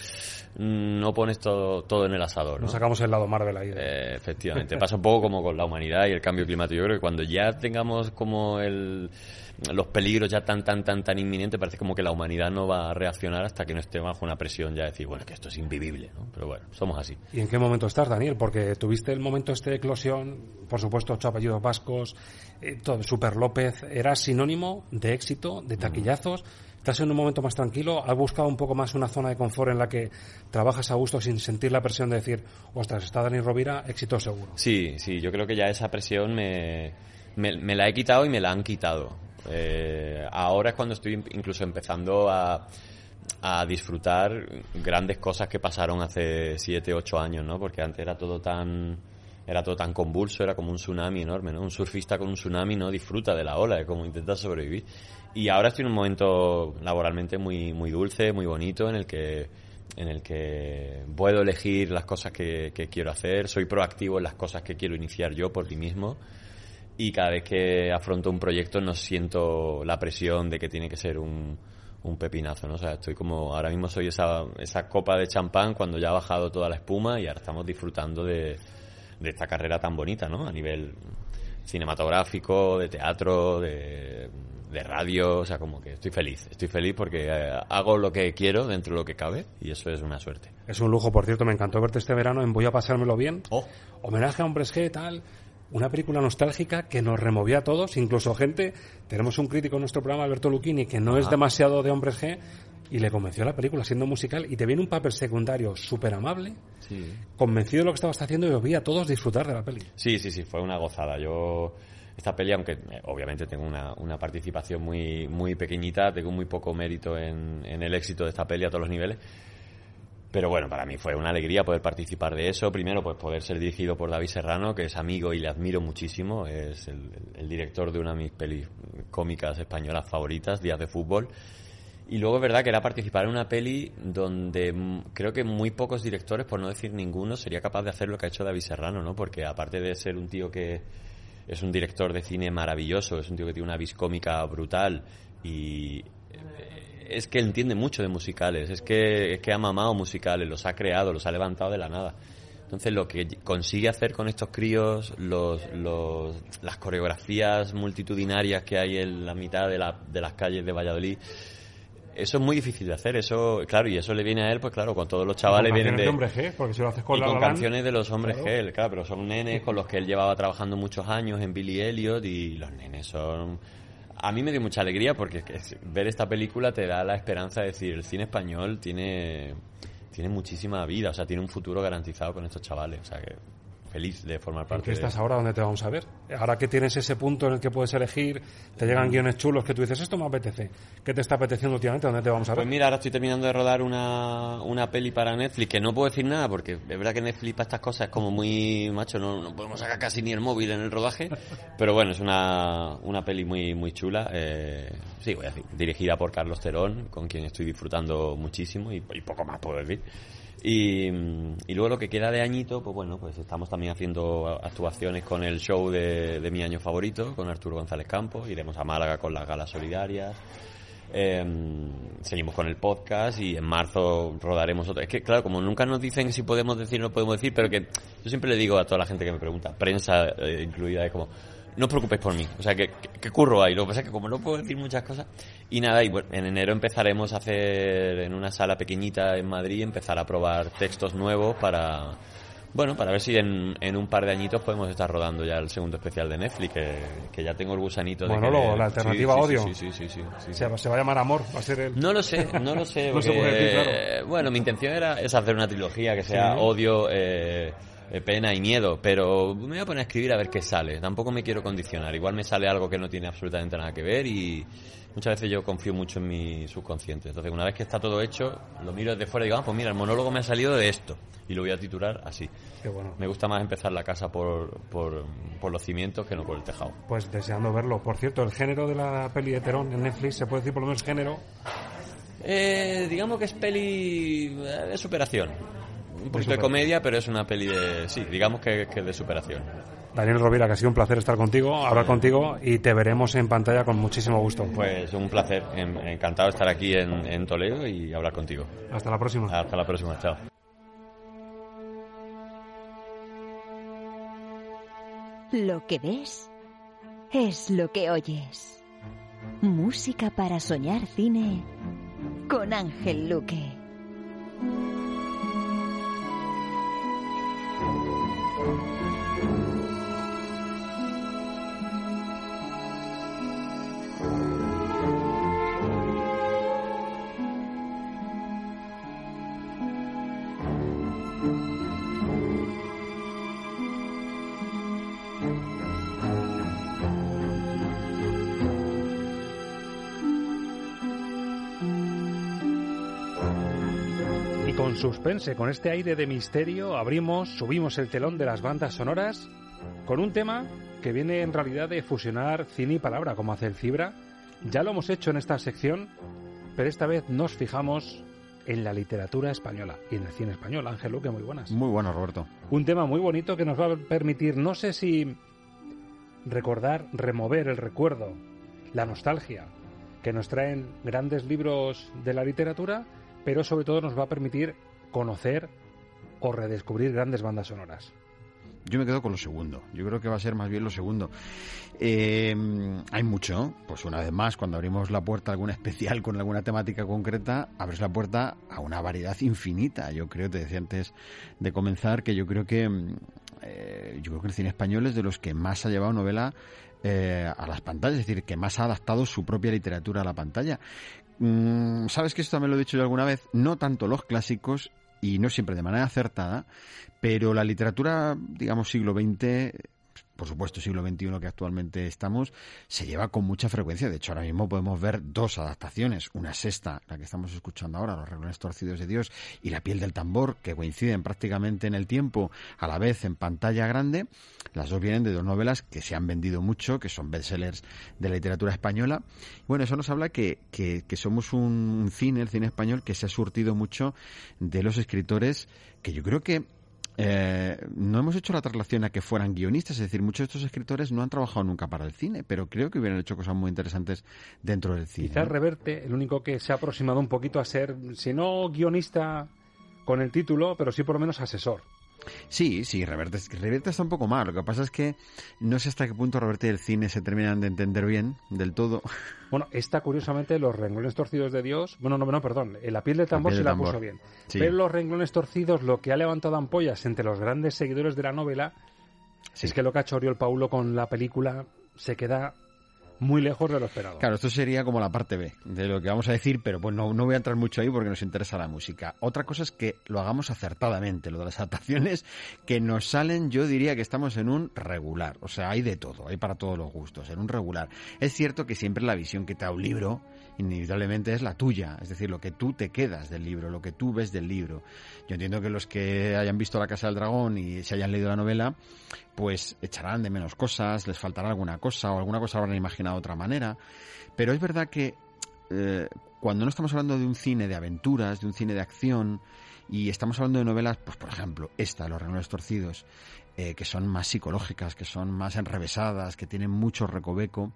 mm, no pones todo, todo en el asador. ¿no?
Nos sacamos el lado Marvel ahí.
Eh, efectivamente. Pasa un poco como con la humanidad y el cambio climático. Yo creo que cuando ya tengamos como el, los peligros ya tan, tan, tan, tan inminentes, parece como que la humanidad no va a reaccionar hasta que no esté bajo una presión ya de decir, bueno, que esto es invivible, ¿no? Pero bueno, somos así.
¿Y en qué momento estás, Daniel? Porque tuviste el momento este de eclosión, por supuesto, ocho apellidos vascos, eh, todo, Super López, era sinónimo de éxito, de taquillazos. ¿Estás en un momento más tranquilo? ¿Has buscado un poco más una zona de confort en la que trabajas a gusto sin sentir la presión de decir, ostras, está Daniel Rovira, éxito seguro?
Sí, sí, yo creo que ya esa presión me, me, me la he quitado y me la han quitado. Eh, ahora es cuando estoy incluso empezando a, disfrutar grandes cosas que pasaron hace 7, 8 años, ¿no? Porque antes era todo tan era todo tan convulso, era como un tsunami enorme, ¿no? Un surfista con un tsunami no disfruta de la ola, de cómo intenta sobrevivir. Y ahora estoy en un momento laboralmente muy muy dulce, muy bonito en el que en el que puedo elegir las cosas que, que quiero hacer, soy proactivo en las cosas que quiero iniciar yo por mí mismo y cada vez que afronto un proyecto no siento la presión de que tiene que ser un, un pepinazo, ¿no? O sea, estoy como, ahora mismo soy esa, esa copa de champán cuando ya ha bajado toda la espuma y ahora estamos disfrutando de, de esta carrera tan bonita, ¿no? A nivel cinematográfico, de teatro, de, de radio, o sea, como que estoy feliz, estoy feliz porque eh, hago lo que quiero dentro de lo que cabe y eso es una suerte.
Es un lujo, por cierto, me encantó verte este verano en Voy a pasármelo bien.
Oh.
Homenaje a Hombres G, tal. Una película nostálgica que nos removía a todos, incluso gente. Tenemos un crítico en nuestro programa, Alberto Lucchini, que no es demasiado de Hombres G y le convenció la película siendo musical y te viene un papel secundario súper amable,
Sí.
convencido de lo que estabas haciendo y os vi a todos disfrutar de la peli.
Sí, sí, sí, fue una gozada. Yo, esta peli, aunque eh, obviamente tengo una, una participación muy, muy pequeñita, tengo muy poco mérito en, en el éxito de esta peli a todos los niveles. Pero bueno, para mí fue una alegría poder participar de eso. Primero, pues poder ser dirigido por David Serrano, que es amigo y le admiro muchísimo. Es el, director de una de mis pelis cómicas españolas favoritas, Días de Fútbol. Y luego es verdad que era participar en una peli donde mm, creo que muy pocos directores, por no decir ninguno, sería capaz de hacer lo que ha hecho David Serrano, ¿no? Porque aparte de ser un tío que es un director de cine maravilloso, es un tío que tiene una vis cómica brutal y es que entiende mucho de musicales, es que, es que ha mamado musicales, los ha creado, los ha levantado de la nada. Entonces lo que consigue hacer con estos críos, los, los, las coreografías multitudinarias que hay en la mitad de, la, de las calles de Valladolid, eso es muy difícil de hacer, eso, claro, y eso le viene a él, pues claro, con todos los chavales vienen de...
de hombres G, porque si lo haces con
y
la
con
La
canciones de los hombres
claro.
G, claro, pero son nenes con los que él llevaba trabajando muchos años en Billy Elliot y los nenes son... A mí me dio mucha alegría porque ver esta película te da la esperanza de decir, el cine español tiene, tiene muchísima vida, o sea, tiene un futuro garantizado con estos chavales, o sea, que feliz de formar
¿En
parte
qué
de
estás ahora? ¿Dónde te vamos a ver? Ahora que tienes ese punto en el que puedes elegir, te llegan guiones chulos que tú dices, esto me apetece. ¿Qué te está apeteciendo últimamente? ¿Dónde te vamos a ver?
Pues mira, ahora estoy terminando de rodar una, una peli para Netflix, que no puedo decir nada, porque es verdad que Netflix para estas cosas es como muy macho, no, no podemos sacar casi ni el móvil en el rodaje, pero bueno, es una, una peli muy, muy chula, eh, sí, voy a decir, dirigida por Carlos Terón, con quien estoy disfrutando muchísimo y, y poco más puedo decir. Y, y luego lo que queda de añito, pues bueno, pues estamos también haciendo actuaciones con el show de, de mi año favorito, con Arturo González Campos, iremos a Málaga con las galas solidarias. Eh, seguimos con el podcast y en marzo rodaremos otro. Es que, claro, como nunca nos dicen si podemos decir o no podemos decir, pero que yo siempre le digo a toda la gente que me pregunta, prensa eh, incluida, es como, no os preocupéis por mí. O sea, que, que, que curro hay. Lo que pasa es que como no puedo decir muchas cosas. Y nada, y bueno, en enero empezaremos a hacer en una sala pequeñita en Madrid, empezar a probar textos nuevos para. Bueno, para ver si en, en un par de añitos podemos estar rodando ya el segundo especial de Netflix, que, que ya tengo el gusanito de
Monólogo,
que-
la alternativa
Sí,
odio.
Sí, sí, sí, sí.
Se, va- se va a llamar Amor, va a ser el...
No lo sé, no lo sé.
No se
porque,
puede decir, claro.
Bueno, mi intención era es hacer una trilogía que sea odio, eh, pena y miedo, pero me voy a poner a escribir a ver qué sale. Tampoco me quiero condicionar. Igual me sale algo que no tiene absolutamente nada que ver y muchas veces yo confío mucho en mi subconsciente. Entonces, una vez que está todo hecho, lo miro desde fuera y digo, ah, pues mira, el monólogo me ha salido de esto y lo voy a titular así.
Qué bueno.
Me gusta más empezar la casa por, por, por los cimientos que no por el tejado.
Pues deseando verlo. Por cierto, el género de la peli de Terón en Netflix, ¿se puede decir por lo menos género?
Eh, digamos que es peli eh, de superación. Un poquito de comedia, pero es una peli de... Sí, digamos que, que de superación.
Daniel Rovira, que ha sido un placer estar contigo, hablar contigo y te veremos en pantalla con muchísimo gusto.
Pues un placer. En- Encantado de estar aquí en, en Toledo y hablar contigo.
Hasta la próxima.
Hasta la próxima. Chao.
Lo que ves es lo que oyes. Música para soñar cine con Ángel Luque.
Y suspense, con este aire de misterio, abrimos, subimos el telón de las bandas sonoras con un tema que viene en realidad de fusionar cine y palabra, como hace el Cibra. Ya lo hemos hecho en esta sección, pero esta vez nos fijamos en la literatura española y en el cine español. Ángel Luque, muy buenas.
Muy bueno, Roberto.
Un tema muy bonito que nos va a permitir, no sé si recordar, remover el recuerdo, la nostalgia que nos traen grandes libros de la literatura, pero sobre todo nos va a permitir conocer o redescubrir grandes bandas sonoras.
Yo me quedo con lo segundo. Yo creo que va a ser más bien lo segundo. Eh, hay mucho. Pues una vez más, cuando abrimos la puerta a alguna especial con alguna temática concreta, abres la puerta a una variedad infinita. Yo creo, te decía antes de comenzar, que yo creo que mm, eh, yo creo que el cine español es de los que más ha llevado novela eh, a las pantallas, es decir, que más ha adaptado su propia literatura a la pantalla. Mm, Sabes que esto también lo he dicho yo alguna vez, no tanto los clásicos y no siempre de manera acertada, pero la literatura, digamos, siglo XX, por supuesto siglo XXI que actualmente estamos, se lleva con mucha frecuencia. De hecho, ahora mismo podemos ver dos adaptaciones, una sexta, la que estamos escuchando ahora, Los renglones torcidos de Dios, y La piel del tambor, que coinciden prácticamente en el tiempo, a la vez en pantalla grande. Las dos vienen de dos novelas que se han vendido mucho, que son bestsellers de la literatura española. Bueno, eso nos habla que, que, que somos un cine, el cine español, que se ha surtido mucho de los escritores que yo creo que eh, no hemos hecho la traslación a que fueran guionistas, es decir, muchos de estos escritores no han trabajado nunca para el cine, pero creo que hubieran hecho cosas muy interesantes dentro del cine.
Quizás
¿no?
Reverte, el único que se ha aproximado un poquito a ser, si no guionista con el título, pero sí por lo menos asesor.
Sí, sí, Reverte, Reverte está un poco mal. Lo que pasa es que no sé hasta qué punto Reverte y el cine se terminan de entender bien del todo.
Bueno, esta curiosamente, Los renglones torcidos de Dios, bueno, no, no, perdón, en La piel de tambor
piel
se la puso bien.
Sí.
Pero Los renglones torcidos, lo que ha levantado ampollas entre los grandes seguidores de la novela, es que lo que ha hecho Oriol Paulo con la película se queda muy lejos de lo esperado.
Claro, esto sería como la parte B de lo que vamos a decir, pero pues no, no voy a entrar mucho ahí porque nos interesa la música. Otra cosa es que lo hagamos acertadamente, lo de las adaptaciones que nos salen, yo diría que estamos en un regular, o sea, hay de todo, hay para todos los gustos, en un regular. Es cierto que siempre la visión que te da un libro, inevitablemente es la tuya, es decir, lo que tú te quedas del libro, lo que tú ves del libro. Yo entiendo que los que hayan visto La Casa del Dragón y se hayan leído la novela, pues echarán de menos cosas, les faltará alguna cosa o alguna cosa habrán imaginado de otra manera. Pero es verdad que eh, cuando no estamos hablando de un cine de aventuras, de un cine de acción, y estamos hablando de novelas, pues por ejemplo, esta, Los Renglones Torcidos, eh, que son más psicológicas, que son más enrevesadas, que tienen mucho recoveco,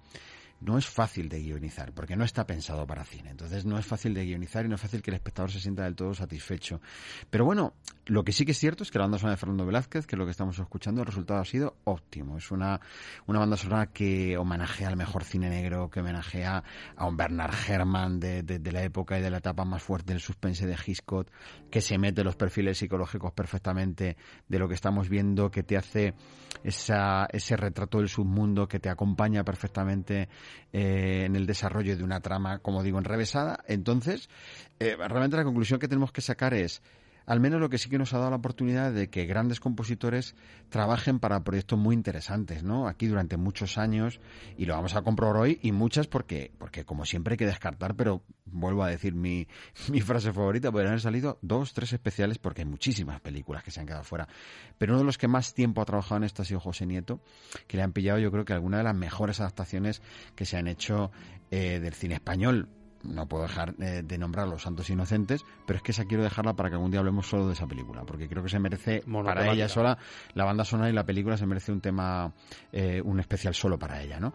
no es fácil de guionizar, porque no está pensado para cine. Entonces no es fácil de guionizar y no es fácil que el espectador se sienta del todo satisfecho. Pero bueno, lo que sí que es cierto es que la banda sonora de Fernando Velázquez, que es lo que estamos escuchando, el resultado ha sido óptimo. Es una, una banda sonora que homenajea al mejor cine negro, que homenajea a un Bernard Herrmann de, de, de la época y de la etapa más fuerte del suspense de Hitchcock, que se mete los perfiles psicológicos perfectamente de lo que estamos viendo, que te hace esa, ese retrato del submundo, que te acompaña perfectamente eh, en el desarrollo de una trama, como digo, enrevesada. Entonces, eh, realmente la conclusión que tenemos que sacar es, al menos lo que sí que nos ha dado la oportunidad de que grandes compositores trabajen para proyectos muy interesantes, ¿no? Aquí durante muchos años, y lo vamos a comprobar hoy, y muchas porque, porque como siempre hay que descartar, pero vuelvo a decir mi, mi frase favorita, podrían haber salido dos, tres especiales, porque hay muchísimas películas que se han quedado fuera. Pero uno de los que más tiempo ha trabajado en esto ha sido José Nieto, que le han pillado yo creo que alguna de las mejores adaptaciones que se han hecho eh, del cine español no puedo dejar eh, de nombrar Los Santos Inocentes, pero es que esa quiero dejarla para que algún día hablemos solo de esa película, porque creo que se merece para ella sola, la banda sonora y la película se merece un tema, eh, un especial solo para ella, ¿no?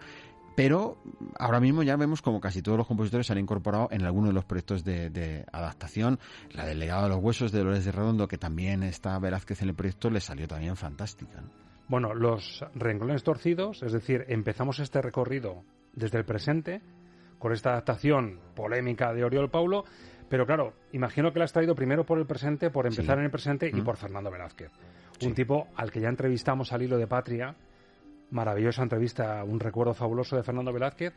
Pero ahora mismo ya vemos como casi todos los compositores se han incorporado en alguno de los proyectos de, de adaptación. La del legado de los huesos de Dolores de Redondo, que también está Velázquez en el proyecto, le salió también fantástica. ¿no?
Bueno, los renglones torcidos, es decir, empezamos este recorrido desde el presente con esta adaptación polémica de Oriol Paulo, pero claro, imagino que la has traído primero por el presente, por empezar
Sí.
en el presente y por Fernando Velázquez. Un tipo al que ya entrevistamos al hilo de Patria, maravillosa entrevista, un recuerdo fabuloso de Fernando Velázquez,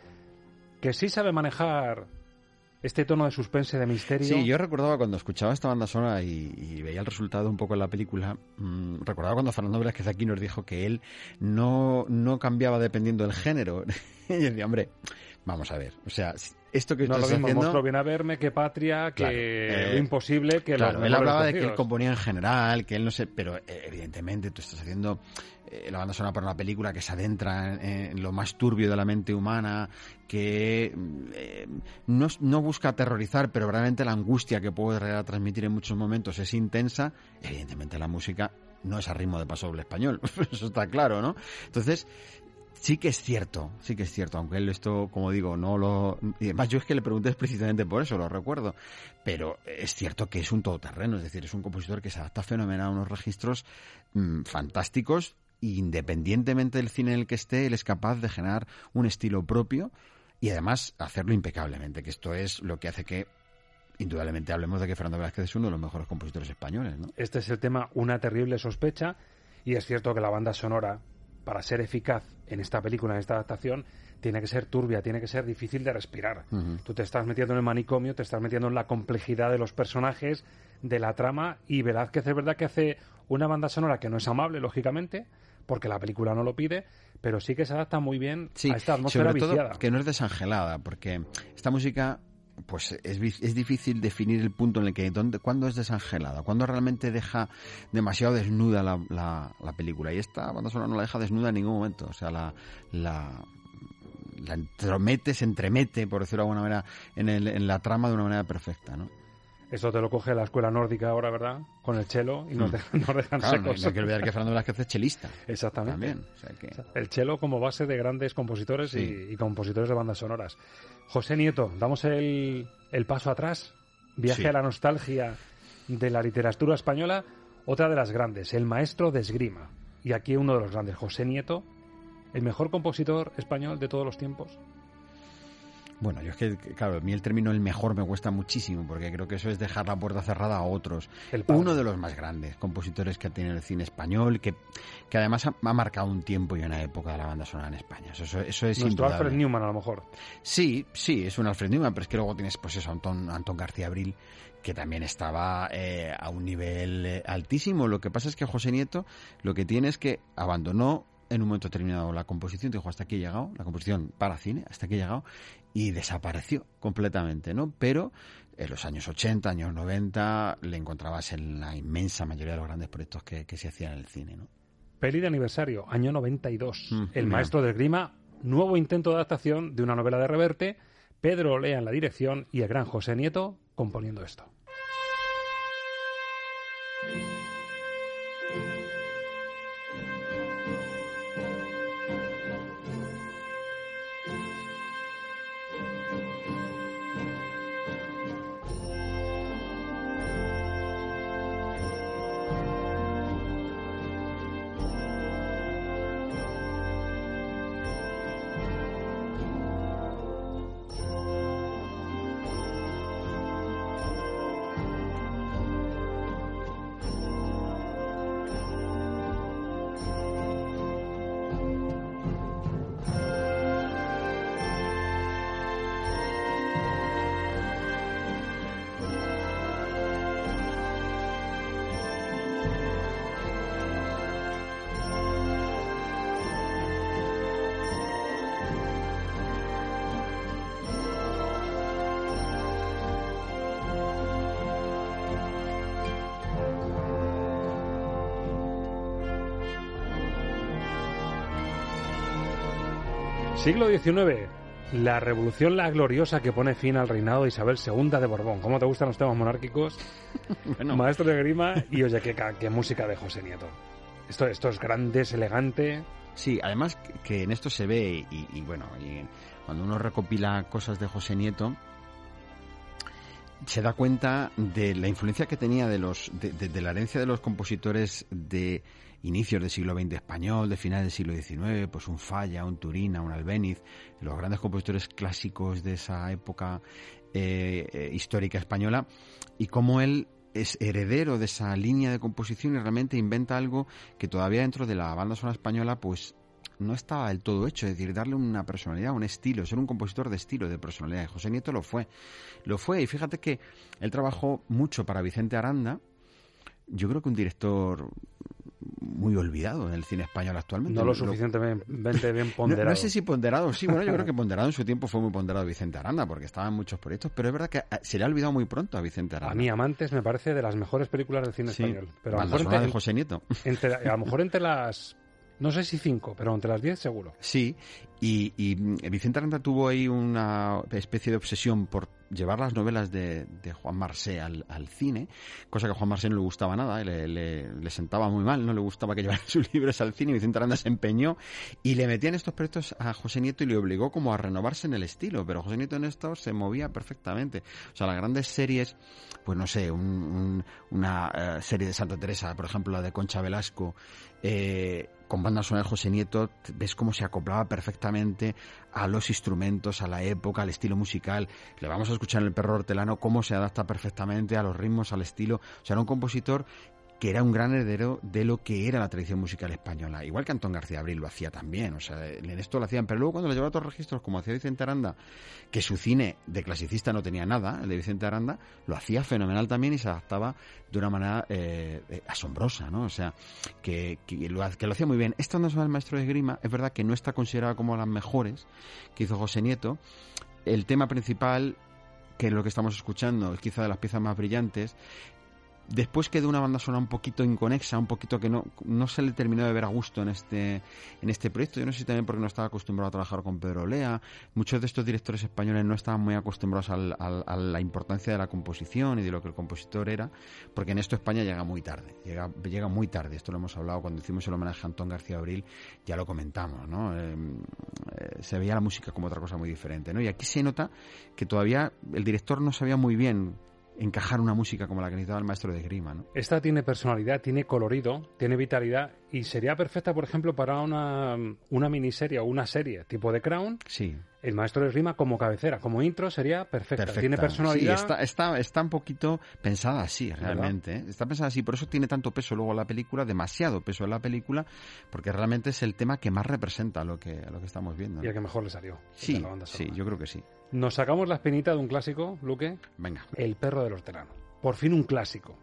que sí sabe manejar este tono de suspense, de misterio.
Sí, yo recordaba cuando escuchaba esta banda sonora y, y veía el resultado un poco en la película, mmm, recordaba cuando Fernando Velázquez aquí nos dijo que él no, no cambiaba dependiendo del género. y decía, hombre, vamos a ver, o sea, esto que
no
estás
lo mismo
haciendo...
Monstruo viene a verme que Patria, que
Claro, eh,
lo imposible, que
claro, él hablaba de que él componía en general, que él no sé, pero eh, evidentemente tú estás haciendo eh, la banda sonora para una película que se adentra en, en lo más turbio de la mente humana, que eh, no, no busca aterrorizar, pero realmente la angustia que puede transmitir en muchos momentos es intensa. Evidentemente la música no es a ritmo de paso doble español, eso está claro, ¿no? Entonces, sí que es cierto, sí que es cierto, aunque él esto, como digo, no lo... Y además yo es que le pregunté explícitamente por eso, lo recuerdo, pero es cierto que es un todoterreno, es decir, es un compositor que se adapta fenomenal a unos registros mmm, fantásticos, independientemente del cine en el que esté, él es capaz de generar un estilo propio y además hacerlo impecablemente, que esto es lo que hace que indudablemente hablemos de que Fernando Velázquez es uno de los mejores compositores españoles, ¿no?
Este es el tema Una terrible sospecha y es cierto que la banda sonora, para ser eficaz en esta película, en esta adaptación, tiene que ser turbia, tiene que ser difícil de respirar.
Uh -huh.
Tú te estás metiendo en el manicomio, te estás metiendo en la complejidad de los personajes, de la trama y Velázquez es verdad que hace una banda sonora que no es amable, lógicamente, porque la película no lo pide, pero sí que se adapta muy bien
sí,
a esta atmósfera
sobre todo
viciada.
que no es desangelada, porque esta música pues es, es, difícil definir el punto en el que dónde, cuándo es desangelada, cuándo realmente deja demasiado desnuda la, la, la, película. Y esta banda sonora no la deja desnuda en ningún momento. O sea, la, la, la entromete, se entremete, por decirlo de alguna manera, en, el, en la trama de una manera perfecta, ¿no?
Eso te lo coge la escuela nórdica ahora, ¿verdad? Con el chelo y nos dejan, nos dejan
Claro,
secos.
no hay que olvidar que Fernando Velázquez es chelista.
Exactamente.
También, o sea que-
El chelo como base de grandes compositores
Sí.
y, y compositores de bandas sonoras. José Nieto, damos el, el paso atrás. Viaje
Sí.
a la nostalgia de la literatura española. Otra de las grandes, el maestro de esgrima. Y aquí uno de los grandes, José Nieto, el mejor compositor español de todos los tiempos.
Bueno, yo es que, claro, a mí el término el mejor me cuesta muchísimo, porque creo que eso es dejar la puerta cerrada a otros.
El.
Uno de los más grandes compositores que ha tenido el cine español, que, que además ha, ha marcado un tiempo y una época de la banda sonora en España. Eso, eso, eso es
Nuestro
indudable.
Alfred Newman, a lo mejor.
Sí, sí, es un Alfred Newman, pero es que luego tienes, pues eso, Antón, Antón García Abril, que también estaba eh, a un nivel eh, altísimo. Lo que pasa es que José Nieto lo que tiene es que abandonó en un momento determinado la composición, dijo hasta aquí he llegado, la composición para cine, hasta aquí he llegado, y desapareció completamente, ¿no? Pero en los años 80, años 90, le encontrabas en la inmensa mayoría de los grandes proyectos que, que se hacían en el cine, ¿no?
Peli de aniversario, año 92.
Mm,
el
mira.
maestro de esgrima, nuevo intento de adaptación de una novela de Reverte, Pedro Olea en la dirección y el gran José Nieto componiendo esto. Siglo XIX. La revolución la gloriosa que pone fin al reinado de Isabel II de Borbón. ¿Cómo te gustan los temas monárquicos?
Bueno.
Maestro de grima y oye, qué, ca- qué música de José Nieto. Esto, esto es grande, es elegante.
Sí, además que- que en esto se ve, y, y bueno, y cuando uno recopila cosas de José Nieto, se da cuenta de la influencia que tenía de los de, de- de la herencia de los compositores de inicios del siglo XX español, de finales del siglo XIX, pues un Falla, un Turina, un Albéniz, los grandes compositores clásicos de esa época eh, eh, histórica española, y cómo él es heredero de esa línea de composición y realmente inventa algo que todavía dentro de la banda sonora española pues no estaba del todo hecho, es decir, darle una personalidad, un estilo, ser un compositor de estilo, de personalidad. José Nieto lo fue, lo fue. Y fíjate que él trabajó mucho para Vicente Aranda, yo creo que un director muy olvidado en el cine español actualmente.
No lo suficientemente bien ponderado.
No, no sé si ponderado, sí, bueno, yo creo que ponderado en su tiempo fue muy ponderado Vicente Aranda, porque estaba en muchos proyectos, pero es verdad que eh, se le ha olvidado muy pronto a Vicente Aranda.
A mí, Amantes, me parece de las mejores películas del cine
Sí,
español. Pero a lo, mejor
de José Nieto.
entre- a lo mejor entre las. No sé si cinco, pero entre las diez seguro.
Sí, y, y mm, Vicente Aranda tuvo ahí una especie de obsesión por llevar las novelas de, de Juan Marsé al, cine, cosa que a Juan Marsé no le gustaba nada, le, sentaba muy mal, no le gustaba que llevaran sus libros al cine, Vicente Aranda se empeñó y le metía en estos proyectos a José Nieto y le obligó como a renovarse en el estilo, pero José Nieto en esto se movía perfectamente. O sea, las grandes series, pues no sé, un- un- una eh, serie de Santa Teresa, por ejemplo, la de Concha Velasco, eh, con banda sonora de José Nieto, ves cómo se acoplaba perfectamente a los instrumentos, a la época, al estilo musical. Le vamos a escuchar en El perro hortelano cómo se adapta perfectamente a los ritmos, al estilo. O sea, era un compositor que era un gran heredero de lo que era la tradición musical española. Igual que Antón García Abril lo hacía también, o sea, en esto lo hacían. Pero luego cuando lo llevaba a otros registros, como hacía Vicente Aranda, que su cine de clasicista no tenía nada, el de Vicente Aranda, lo hacía fenomenal también y se adaptaba de una manera eh, eh, asombrosa, ¿no? O sea, que, lo, que lo hacía muy bien. Esta no el maestro de Grima, es verdad que no está considerada como las mejores que hizo José Nieto. El tema principal, que es lo que estamos escuchando, es quizá de las piezas más brillantes, después quedó una banda sonora un poquito inconexa, un poquito que no, no se le terminó de ver a gusto en este, en este proyecto. Yo no sé si también porque no estaba acostumbrado a trabajar con Pedro Lea. Muchos de estos directores españoles no estaban muy acostumbrados al, a la importancia de la composición y de lo que el compositor era, porque en esto España llega muy tarde, llega, llega muy tarde. Esto lo hemos hablado cuando hicimos el homenaje a Antón García Abril, ya lo comentamos, ¿no? Eh, eh, se veía la música como otra cosa muy diferente, ¿no? Y aquí se nota que todavía el director no sabía muy bien encajar una música como la que necesitaba el maestro de Grima. ¿no?
Esta tiene personalidad, tiene colorido, tiene vitalidad y sería perfecta, por ejemplo, para una, una miniserie o una serie tipo de Crown.
Sí.
El maestro de Grima como cabecera, como intro sería perfecta. Tiene personalidad.
Sí, está, está, está un poquito pensada así, realmente. ¿eh? Está pensada así, por eso tiene tanto peso luego la película, demasiado peso en la película, porque realmente es el tema que más representa lo que, lo que estamos viendo.
Y el que mejor le salió.
Sí, sí, yo creo que sí.
Nos sacamos la espinita de un clásico, Luque.
Venga.
El perro del hortelano. Por fin un clásico.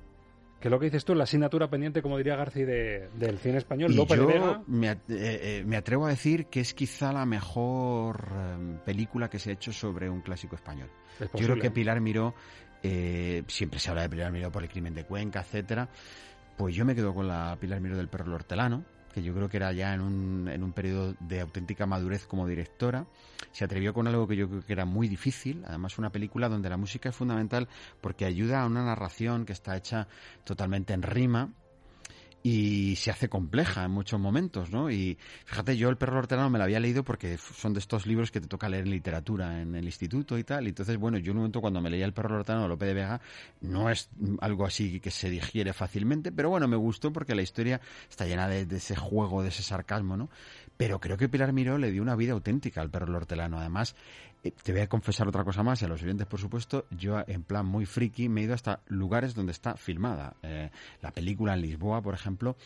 Que lo que dices tú, la asignatura pendiente, como diría García, de, del cine español.
Y
López
yo
Vega.
Me, eh, eh, me, atrevo a decir que es quizá la mejor eh, película que se ha hecho sobre un clásico español.
Es
yo creo que Pilar Miró, eh, siempre se habla de Pilar Miró por el crimen de Cuenca, etcétera. Pues yo me quedo con la Pilar Miró del perro hortelano que yo creo que era ya en un, en un periodo de auténtica madurez como directora. Se atrevió con algo que yo creo que era muy difícil, además una película donde la música es fundamental porque ayuda a una narración que está hecha totalmente en rima, y se hace compleja en muchos momentos, ¿no? Y fíjate, yo El perro hortelano me lo había leído porque son de estos libros que te toca leer en literatura en el instituto y tal. Y entonces, bueno, yo un momento cuando me leía El perro hortelano de Lope de Vega, no es algo así que se digiere fácilmente, pero bueno, me gustó porque la historia está llena de, de ese juego, de ese sarcasmo, ¿no? Pero creo que Pilar Miró le dio una vida auténtica al perro hortelano. Además, te voy a confesar otra cosa más y a los oyentes, por supuesto, yo en plan muy friki me he ido hasta lugares donde está filmada. Eh, la película en Lisboa, por ejemplo,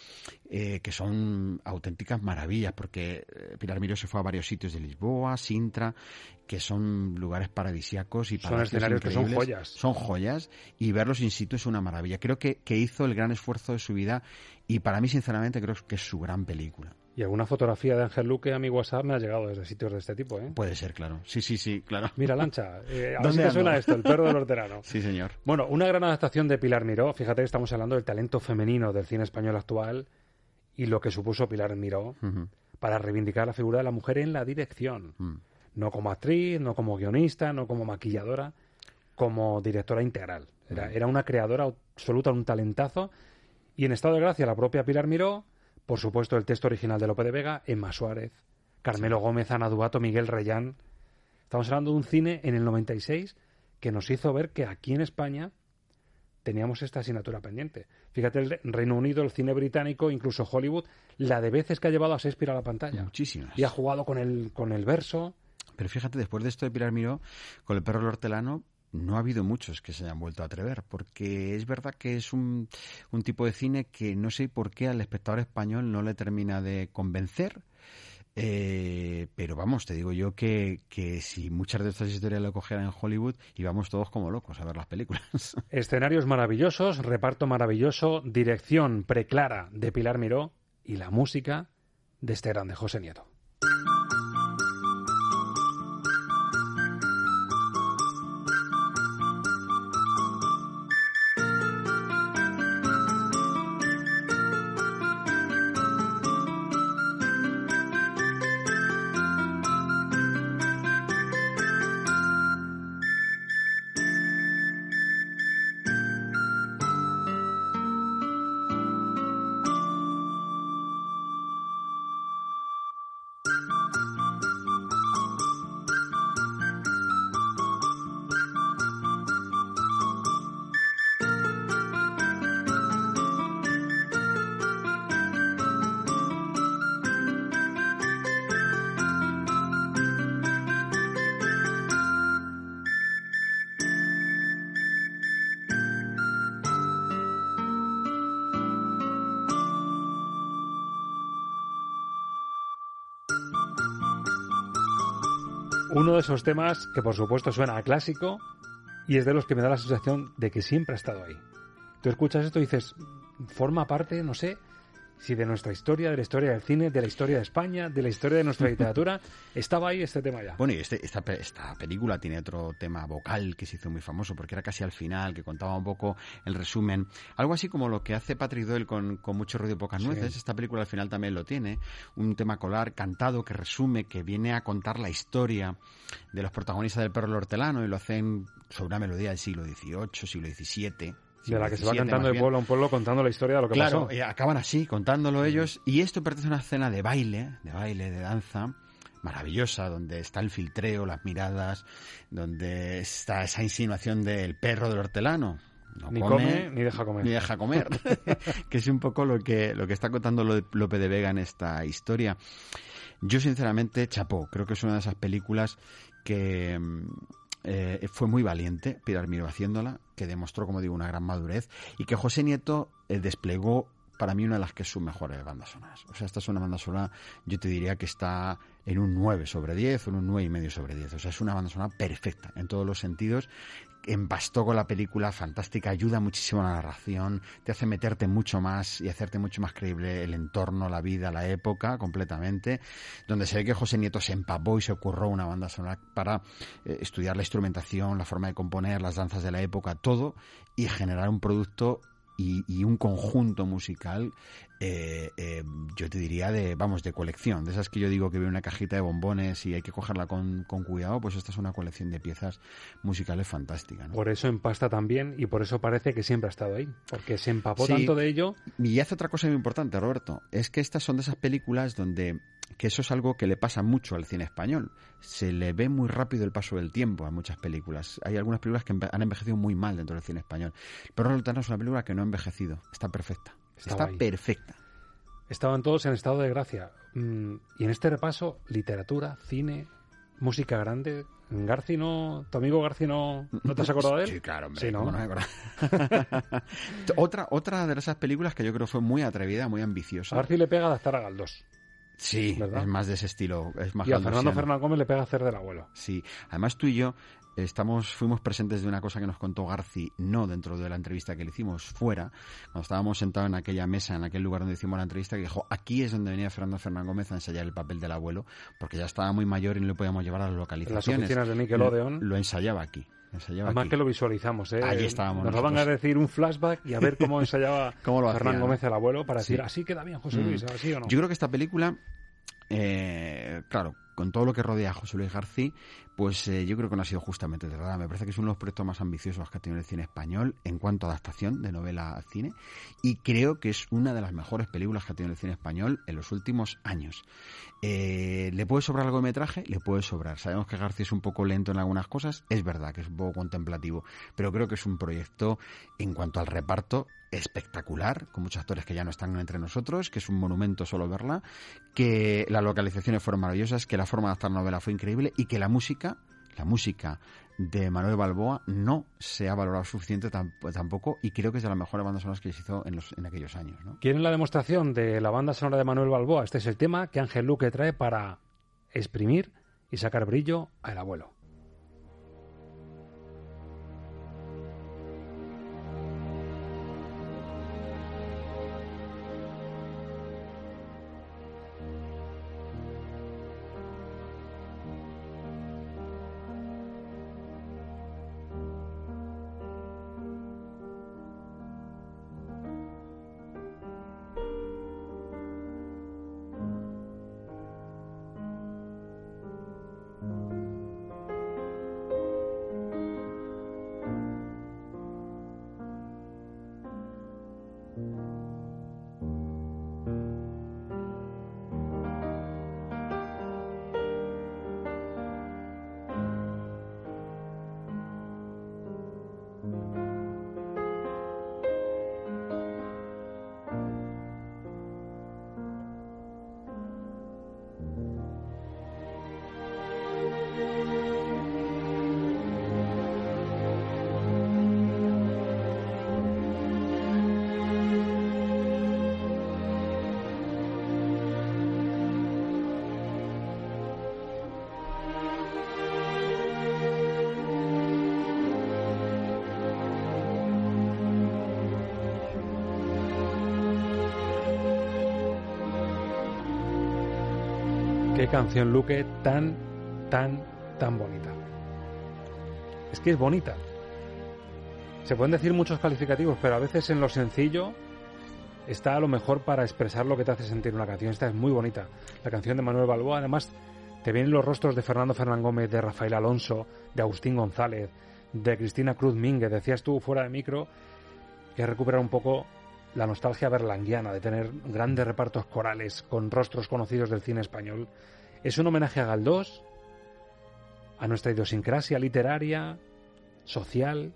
eh, que son auténticas maravillas, porque eh, Pilar Miró se fue a varios sitios de Lisboa, Sintra, que son lugares paradisíacos y
son escenarios que son joyas.
Son joyas y verlos in situ es una maravilla. Creo que, que hizo el gran esfuerzo de su vida y para mí, sinceramente, creo que es su gran película.
Y alguna fotografía de Ángel Luque a mi WhatsApp me ha llegado desde sitios de este tipo, ¿eh?
Puede ser, claro. Sí, sí, sí, claro.
Mira, Lancha, eh, a ver si te suena esto, El perro del hortelano.
sí, señor.
Bueno, una gran adaptación de Pilar Miró. Fíjate que estamos hablando del talento femenino del cine español actual y lo que supuso Pilar Miró uh -huh. para reivindicar la figura de la mujer en la dirección.
Mm.
No como actriz, no como guionista, no como maquilladora, como directora integral. Era,
Mm.
era una creadora absoluta, un talentazo. Y en estado de gracia, la propia Pilar Miró por supuesto, el texto original de Lope de Vega, Emma Suárez, Carmelo Gómez, Ana Duato, Miguel Reyán. Estamos hablando de un cine en el 96 que nos hizo ver que aquí en España teníamos esta asignatura pendiente. Fíjate, el Reino Unido, el cine británico, incluso Hollywood, la de veces que ha llevado a Shakespeare a la pantalla.
Muchísimas.
Y ha jugado con el, con el verso.
Pero fíjate, después de esto de Pilar Miró, con el perro el hortelano, no ha habido muchos que se hayan vuelto a atrever, porque es verdad que es un, un, tipo de cine que no sé por qué al espectador español no le termina de convencer. Eh, pero vamos, te digo yo que, que, si muchas de estas historias lo cogieran en Hollywood, íbamos todos como locos a ver las películas.
Escenarios maravillosos, reparto maravilloso, dirección preclara de Pilar Miró y la música de este grande José Nieto. De esos temas que por supuesto suena clásico y es de los que me da la sensación de que siempre ha estado ahí. Tú escuchas esto y dices, forma parte, no sé, si de nuestra historia, de la historia del cine, de la historia de España, de la historia de nuestra literatura, estaba ahí este tema ya.
Bueno, y este, esta, esta película tiene otro tema vocal que se hizo muy famoso, porque era casi al final, que contaba un poco el resumen. Algo así como lo que hace Patrick Doyle con, con mucho ruido y pocas nueces. Esta película al final también lo tiene. Un tema colar cantado que resume, que viene a contar la historia de los protagonistas del perro hortelano y lo hacen sobre una melodía del siglo XVIII, siglo XVII
de la que se va cantando de pueblo a un pueblo contando la historia de lo que
claro,
pasó.
acaban así, contándolo ellos. Y esto pertenece a una escena de baile, de baile, de danza, maravillosa, donde está el filtreo, las miradas, donde está esa insinuación del perro del hortelano.
No ni come, ni deja comer.
Ni deja comer. que es un poco lo que, lo que está contando Lope de Vega en esta historia. Yo, sinceramente, chapó. Creo que es una de esas películas que eh, fue muy valiente Pilar Miro haciéndola, que demostró, como digo, una gran madurez y que José Nieto eh, desplegó para mí una de las que es sus mejores bandas sonoras. O sea, esta es una banda sonora, yo te diría que está en un 9 sobre 10 o en un 9 y medio sobre 10. O sea, es una banda sonora perfecta en todos los sentidos empastó con la película, fantástica, ayuda muchísimo a la narración, te hace meterte mucho más y hacerte mucho más creíble el entorno, la vida, la época, completamente, donde se ve que José Nieto se empapó y se ocurrió una banda sonora para eh, estudiar la instrumentación, la forma de componer, las danzas de la época, todo, y generar un producto y, un conjunto musical, eh, eh, yo te diría de, vamos, de colección. De esas que yo digo que veo una cajita de bombones y hay que cogerla con, cuidado, pues esta es una colección de piezas musicales fantásticas.
Por eso empasta también y por eso parece que siempre ha estado ahí, porque se empapó tanto de ello.
Y hace otra cosa muy importante, Roberto, es que estas son de esas películas donde que eso es algo que le pasa mucho al cine español. Se le ve muy rápido el paso del tiempo a muchas películas. Hay algunas películas que han envejecido muy mal dentro del cine español. Pero Lutano es una película que no ha envejecido. Está perfecta. Está perfecta.
Estaban todos en estado de gracia. Mm, y en este repaso, literatura, cine, música grande. Garci no, tu amigo Garci no, ¿no te has acordado de él?
Sí, claro, hombre. ¿no? otra, otra de esas películas que yo creo fue muy atrevida, muy ambiciosa.
A Garci le pega adaptar a Galdós.
Sí, es más de ese estilo. Es más
y a Fernando Fernández Gómez le pega hacer del abuelo.
Sí, además tú y yo estamos, fuimos presentes de una cosa que nos contó Garci, no dentro de la entrevista que le hicimos, fuera, cuando estábamos sentados en aquella mesa, en aquel lugar donde hicimos la entrevista, que dijo, aquí es donde venía Fernando Fernández Gómez a ensayar el papel del abuelo, porque ya estaba muy mayor y no lo podíamos llevar a las localizaciones.
Las oficinas de Nickelodeon.
Lo, ensayaba aquí.
Además que lo visualizamos, ¿eh?
Allí estábamos.
Nos van a decir un flashback y a ver cómo ensayaba Fernando Gómez el abuelo para decir, así queda bien José Luis, mm. así o no.
Yo creo que esta película eh, claro, con todo lo que rodea a José Luis García, pues eh, yo creo que no ha sido justamente verdad. Me parece que es uno de los proyectos más ambiciosos que ha tenido el cine español en cuanto a adaptación de novela al cine y creo que es una de las mejores películas que ha tenido el cine español en los últimos años. Eh, ¿Le puede sobrar algo de metraje? Le puede sobrar. Sabemos que García es un poco lento en algunas cosas, es verdad que es un poco contemplativo, pero creo que es un proyecto en cuanto al reparto espectacular, con muchos actores que ya no están entre nosotros, que es un monumento solo verla, que las localizaciones fueron maravillosas, que la forma de adaptar novela fue increíble y que la música, la música de Manuel Balboa no se ha valorado suficiente tampoco y creo que es de las mejores bandas sonoras que se hizo en, los, en aquellos años. ¿no?
¿Quieren la demostración de la banda sonora de Manuel Balboa? Este es el tema que Ángel Luque trae para exprimir y sacar brillo al abuelo. Canción, Luque, tan, tan, tan bonita. Es que es bonita. Se pueden decir muchos calificativos, pero a veces en lo sencillo está a lo mejor para expresar lo que te hace sentir una canción. Esta es muy bonita. La canción de Manuel Balboa, además, te vienen los rostros de Fernando Fernán Gómez, de Rafael Alonso, de Agustín González, de Cristina Cruz Mínguez. Decías tú fuera de micro que recuperar un poco la nostalgia berlanguiana de tener grandes repartos corales con rostros conocidos del cine español. Es un homenaje a Galdós, a nuestra idiosincrasia literaria, social.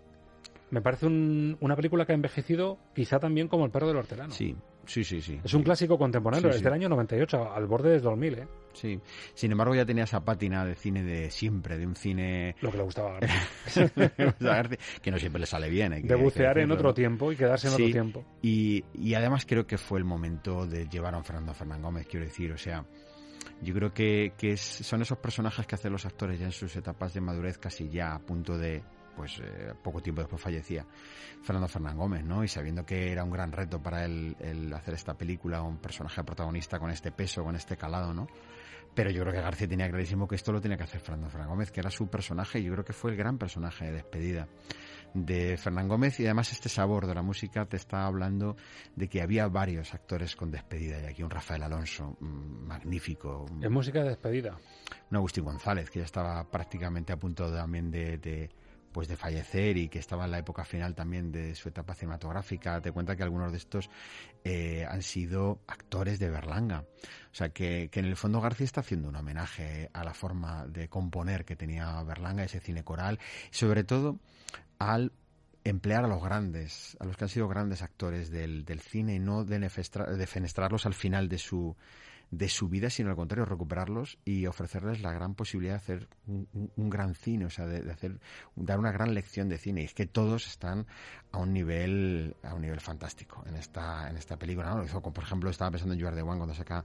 Me parece un- una película que ha envejecido quizá también como El perro del hortelano.
Sí, sí, sí, sí.
Es un clásico contemporáneo,
Sí,
es
sí.
del año 98, al borde del 2000, ¿eh?
Sí. Sin embargo, ya tenía esa pátina de cine de siempre, de un cine...
Lo que le gustaba a
García. que no siempre le sale bien. hay que-
De bucear en otro tiempo y quedarse en otro
Sí,
tiempo.
Y, y además creo que fue el momento de llevar a un Fernando Fernán Gómez, quiero decir, o sea, yo creo que, que es- son esos personajes que hacen los actores ya en sus etapas de madurez casi ya a punto de pues eh, poco tiempo después fallecía Fernando Fernán Gómez, ¿no? Y sabiendo que era un gran reto para él el hacer esta película, un personaje protagonista con este peso, con este calado, ¿no? Pero yo creo que García tenía clarísimo que esto lo tenía que hacer Fernando Fernán Gómez, que era su personaje, y yo creo que fue el gran personaje de despedida de Fernán Gómez y además este sabor de la música te está hablando de que había varios actores con despedida y aquí un Rafael Alonso mm, magnífico,
Es música de despedida.
un Agustín González que ya estaba prácticamente a punto también de, de, pues de fallecer y que estaba en la época final también de su etapa cinematográfica. Te cuenta que algunos de estos eh, han sido actores de Berlanga. O sea que, que en el fondo García está haciendo un homenaje a la forma de componer que tenía Berlanga, ese cine coral, sobre todo al emplear a los grandes, a los que han sido grandes actores del, del cine y no defenestrarlos al final de su de su vida, sino al contrario, recuperarlos y ofrecerles la gran posibilidad de hacer un, un- un gran cine, o sea, de, de hacer, dar una gran lección de cine. Y es que todos están a un nivel, a un nivel fantástico en esta, en esta película. ¿no? Lo hizo con, por ejemplo, estaba pensando en Are the One cuando saca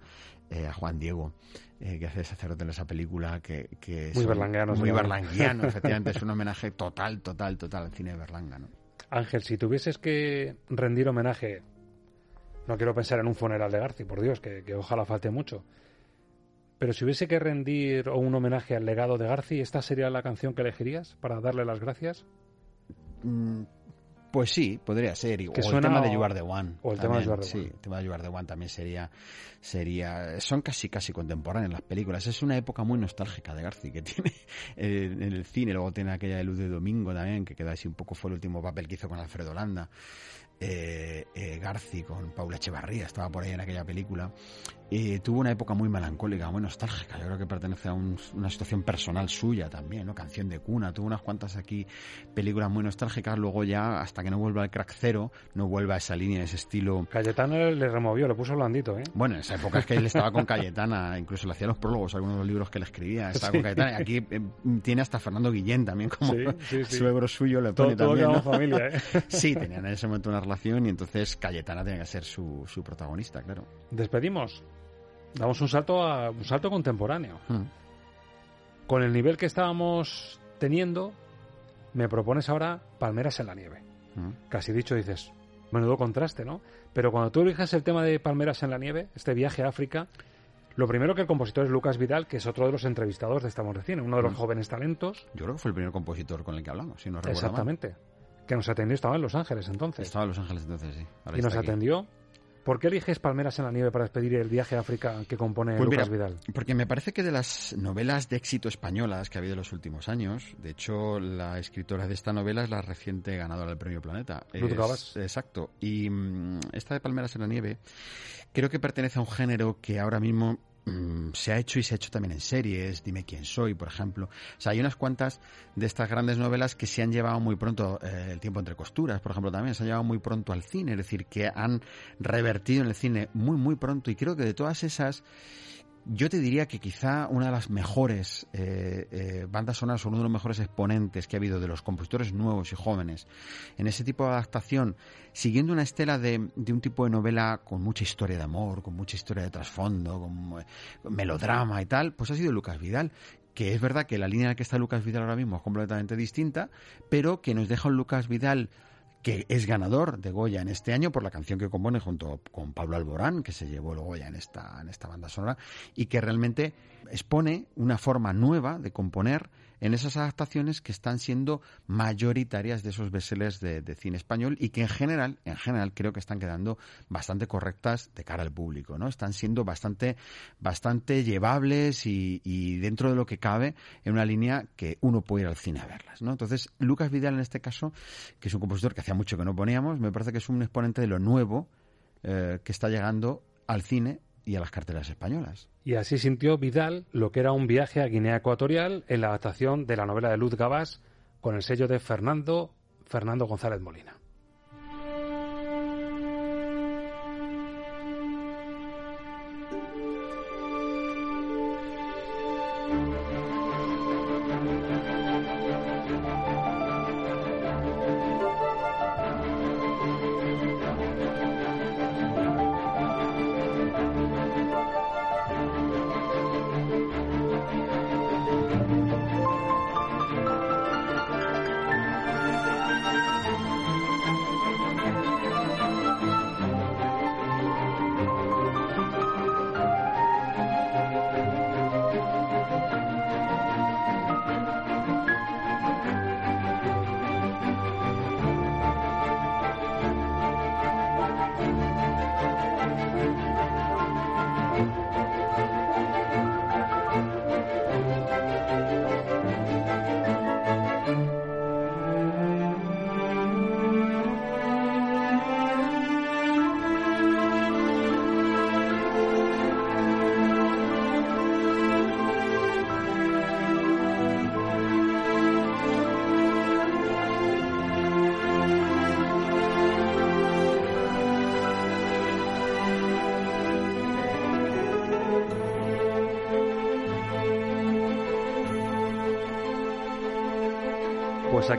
eh, a Juan Diego, eh, que hace de sacerdote en esa película, que, que
Muy berlangueano,
Muy berlanguiano, efectivamente. Es un homenaje total, total, total al cine de Berlanga, ¿no?
Ángel, si tuvieses que rendir homenaje, no quiero pensar en un funeral de Garci, por Dios, que, que ojalá falte mucho, pero si hubiese que rendir un homenaje al legado de Garci, ¿esta sería la canción que elegirías para darle las gracias?
Mm, Pues sí, podría ser.
Que
o
suena
el tema de You Are the One.
o el tema de You Are the
sí, el tema de You Are the One también sería, sería... Son casi casi contemporáneas las películas. Es una época muy nostálgica de Garci que tiene eh, en el cine. Luego tiene aquella de Luz de Domingo también, que queda así un poco... Fue el último papel que hizo con Alfredo Landa. Eh, eh, Garci con Paula Echevarría, estaba por ahí en aquella película. Eh, tuvo una época muy melancólica, muy nostálgica. Yo creo que pertenece a un- una situación personal suya también, ¿no? Canción de cuna. Tuvo unas cuantas aquí películas muy nostálgicas. Luego ya, hasta que no vuelva al crack cero, no vuelva a esa línea, ese estilo.
Cayetano le removió, le puso blandito, ¿eh?
Bueno, en esa época es que él estaba con Cayetana, incluso le hacía los prólogos, algunos de los libros que le escribía, estaba
Sí.
con Cayetana. Y aquí eh, tiene hasta Fernando Guillén también como
Sí, sí,
suegro suyo, le pone
todo
también.
familia, ¿eh?
Sí, tenían en ese momento una relación y entonces Cayetana tenía que ser su, su protagonista, claro.
Despedimos. Damos un salto a un salto contemporáneo.
Hmm.
Con el nivel que estábamos teniendo, me propones ahora Palmeras en la nieve.
Mm.
Casi dicho dices, menudo contraste, ¿no? Pero cuando tú eliges el tema de Palmeras en la nieve, este viaje a África, lo primero que el compositor es Lucas Vidal, que es otro de los entrevistados de Estamos de Cine, uno de los
Mm.
jóvenes talentos.
Yo creo que fue el primer compositor con el que hablamos, si no recuerdo mal.
Que nos atendió, estaba en Los Ángeles entonces.
Estaba en Los Ángeles entonces, sí. Ahora
y nos
aquí.
atendió. ¿Por qué eliges Palmeras en la nieve para despedir el viaje a África que compone
Pues
Lucas
mira,
Vidal?
Porque me parece que de las novelas de éxito españolas que ha habido en los últimos años, de hecho, la escritora de esta novela es la reciente ganadora del Premio Planeta.
Ruth Gavas.
Exacto. Y mm, esta de Palmeras en la Nieve creo que pertenece a un género que ahora mismo mm, se ha hecho y se ha hecho también en series, Dime quién soy, por ejemplo. O sea, hay unas cuantas de estas grandes novelas que se han llevado muy pronto, eh, El tiempo entre costuras, por ejemplo, también se han llevado muy pronto al cine, es decir, que han revertido en el cine muy, muy pronto. Y creo que de todas esas, yo te diría que quizá una de las mejores eh, eh, bandas sonoras uno de los mejores exponentes que ha habido de los compositores nuevos y jóvenes en ese tipo de adaptación, siguiendo una estela de, de un tipo de novela con mucha historia de amor, con mucha historia de trasfondo, con, eh, con melodrama y tal, pues ha sido Lucas Vidal que es verdad que la línea en la que está Lucas Vidal ahora mismo es completamente distinta, pero que nos deja un Lucas Vidal que es ganador de Goya en este año por la canción que compone junto con Pablo Alborán, que se llevó el Goya en esta, en esta banda sonora, y que realmente expone una forma nueva de componer en esas adaptaciones que están siendo mayoritarias de esos bestsellers de, cine español y que en general, en general creo que están quedando bastante correctas de cara al público, ¿no? Están siendo bastante, bastante llevables y, y dentro de lo que cabe en una línea que uno puede ir al cine a verlas, ¿no? Entonces, Lucas Vidal en este caso, que es un compositor que hacía mucho que no poníamos, me parece que es un exponente de lo nuevo eh, que está llegando al cine y a las cartelas españolas.
Y así sintió Vidal lo que era un viaje a Guinea Ecuatorial en la adaptación de la novela de Luz Gabás con el sello de Fernando Fernando González Molina.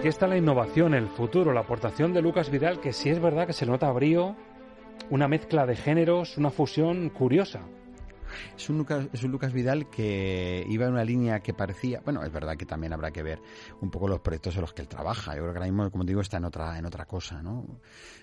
Aquí está la innovación, el futuro, la aportación de Lucas Vidal, que sí es verdad que se nota brío, una mezcla de géneros, una fusión curiosa.
Es un, Lucas, Vidal que iba en una línea que parecía, bueno, es verdad que también habrá que ver un poco los proyectos en los que él trabaja. Yo creo que ahora mismo, como digo, está en otra, en otra cosa, ¿no?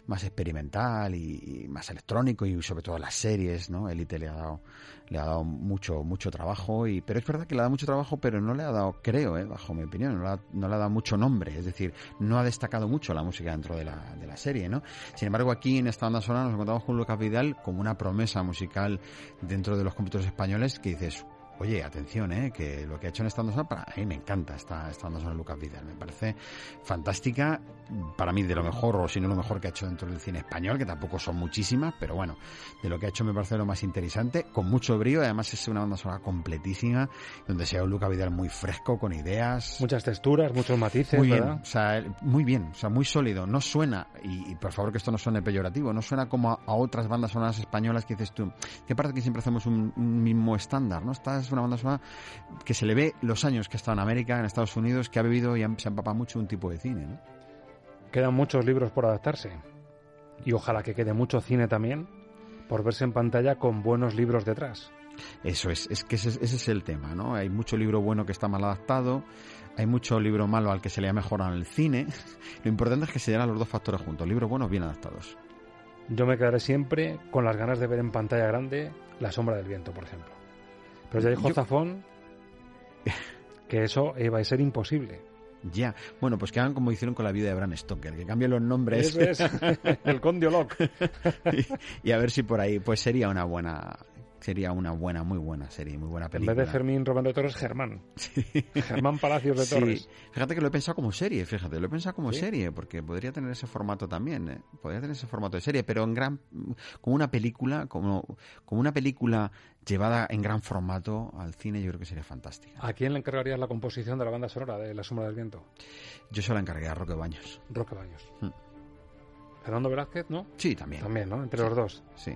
Más experimental y, y más electrónico y sobre todo las series, ¿no? Elite le ha dado, le ha dado mucho, mucho trabajo y, pero es verdad que le ha dado mucho trabajo, pero no le ha dado, creo, ¿eh? bajo mi opinión, no le, ha, no le ha dado mucho nombre, es decir, no ha destacado mucho la música dentro de la, de la serie, ¿no? Sin embargo, aquí en esta banda sonora nos encontramos con Lucas Vidal como una promesa musical dentro de los compositores españoles que dices, oye, atención, ¿eh? que lo que ha hecho en esta banda sonora, para mí me encanta esta, esta banda sonora de Lucas Vidal, me parece fantástica, para mí de lo mejor, o si no lo mejor que ha hecho dentro del cine español, que tampoco son muchísimas, pero bueno, de lo que ha hecho me parece lo más interesante, con mucho brío, además es una banda sonora completísima, donde sea un Lucas Vidal muy fresco, con ideas.
Muchas texturas, muchos matices,
muy bien,
¿verdad?
o sea, muy bien, o sea, muy sólido, no suena, y, y por favor que esto no suene peyorativo, no suena como a, a, otras bandas sonoras españolas que dices tú, que parece que siempre hacemos un, un mismo estándar, ¿no? Esta es una banda sonora que se le ve los años que ha estado en América, en Estados Unidos, que ha bebido y se ha empapado mucho un tipo de cine, ¿no?
Quedan muchos libros por adaptarse. Y ojalá que quede mucho cine también por verse en pantalla con buenos libros detrás.
Eso es, es que ese, ese, es el tema, ¿no? Hay mucho libro bueno que está mal adaptado, hay mucho libro malo al que se le ha mejorado en el cine. Lo importante es que se llenan los dos factores juntos, libros buenos bien adaptados.
Yo me quedaré siempre con las ganas de ver en pantalla grande La sombra del viento, por ejemplo. Pero ya dijo Yo... Zafón que eso iba a ser imposible.
Ya, bueno, pues que hagan como hicieron con la vida de Bram Stoker, que cambien los nombres.
Eso es, el conde Olok.
y, y, a ver si por ahí, pues sería una buena, sería una buena, muy buena serie, muy buena película.
En vez de Fermín Romero de Torres, Germán. Sí. Germán Palacios de Torres.
Sí. Fíjate que lo he pensado como serie, fíjate, lo he pensado como ¿Sí? serie, porque podría tener ese formato también, ¿eh? podría tener ese formato de serie, pero en gran, como una película, como, como una película llevada en gran formato al cine, yo creo que sería fantástica.
¿A quién le encargarías la composición de la banda sonora de La Sombra del Viento?
Yo se la encargué a Roque Baños.
Roque Baños. Hmm. Fernando Velázquez, ¿no?
Sí, también.
También, ¿no? Entre sí. los dos.
Sí.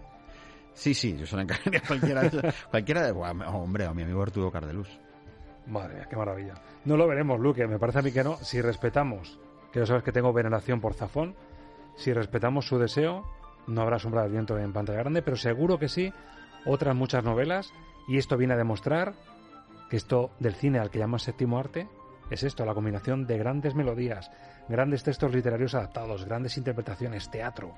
Sí, sí, yo encargaría a cualquiera de cualquiera de, bueno, hombre, a mi amigo Arturo Cardeluz.
Madre mía, qué maravilla. No lo veremos, Luque, me parece a mí que no. Si respetamos, que ya sabes que tengo veneración por Zafón, si respetamos su deseo, no habrá sombra del viento en pantalla grande, pero seguro que sí, otras muchas novelas, y esto viene a demostrar que esto del cine al que llaman séptimo arte es esto, la combinación de grandes melodías, grandes textos literarios adaptados, grandes interpretaciones, teatro.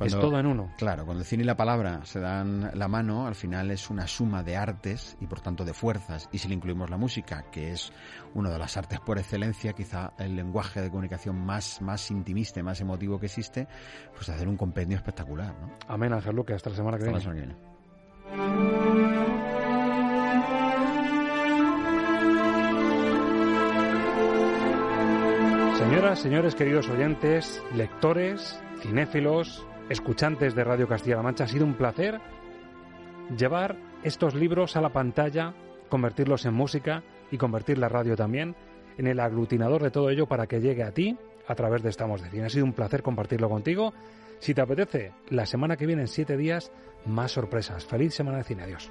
Es todo en uno.
Claro, cuando el cine y la palabra se dan la mano, al final es una suma de artes y por tanto de fuerzas. Y si le incluimos la música, que es una de las artes por excelencia, quizá el lenguaje de comunicación más, más intimista y más emotivo que existe, pues hacer un compendio espectacular. ¿no?
Amén, Ángel Luque. Hasta la semana que
Hasta
viene.
La semana que viene.
Señoras, señores, queridos oyentes, lectores, cinéfilos, escuchantes de Radio Castilla-La Mancha, ha sido un placer llevar estos libros a la pantalla, convertirlos en música y convertir la radio también en el aglutinador de todo ello para que llegue a ti a través de Estamos de Cine. Ha sido un placer compartirlo contigo. Si te apetece, la semana que viene, en siete días, más sorpresas. Feliz semana de cine. Adiós.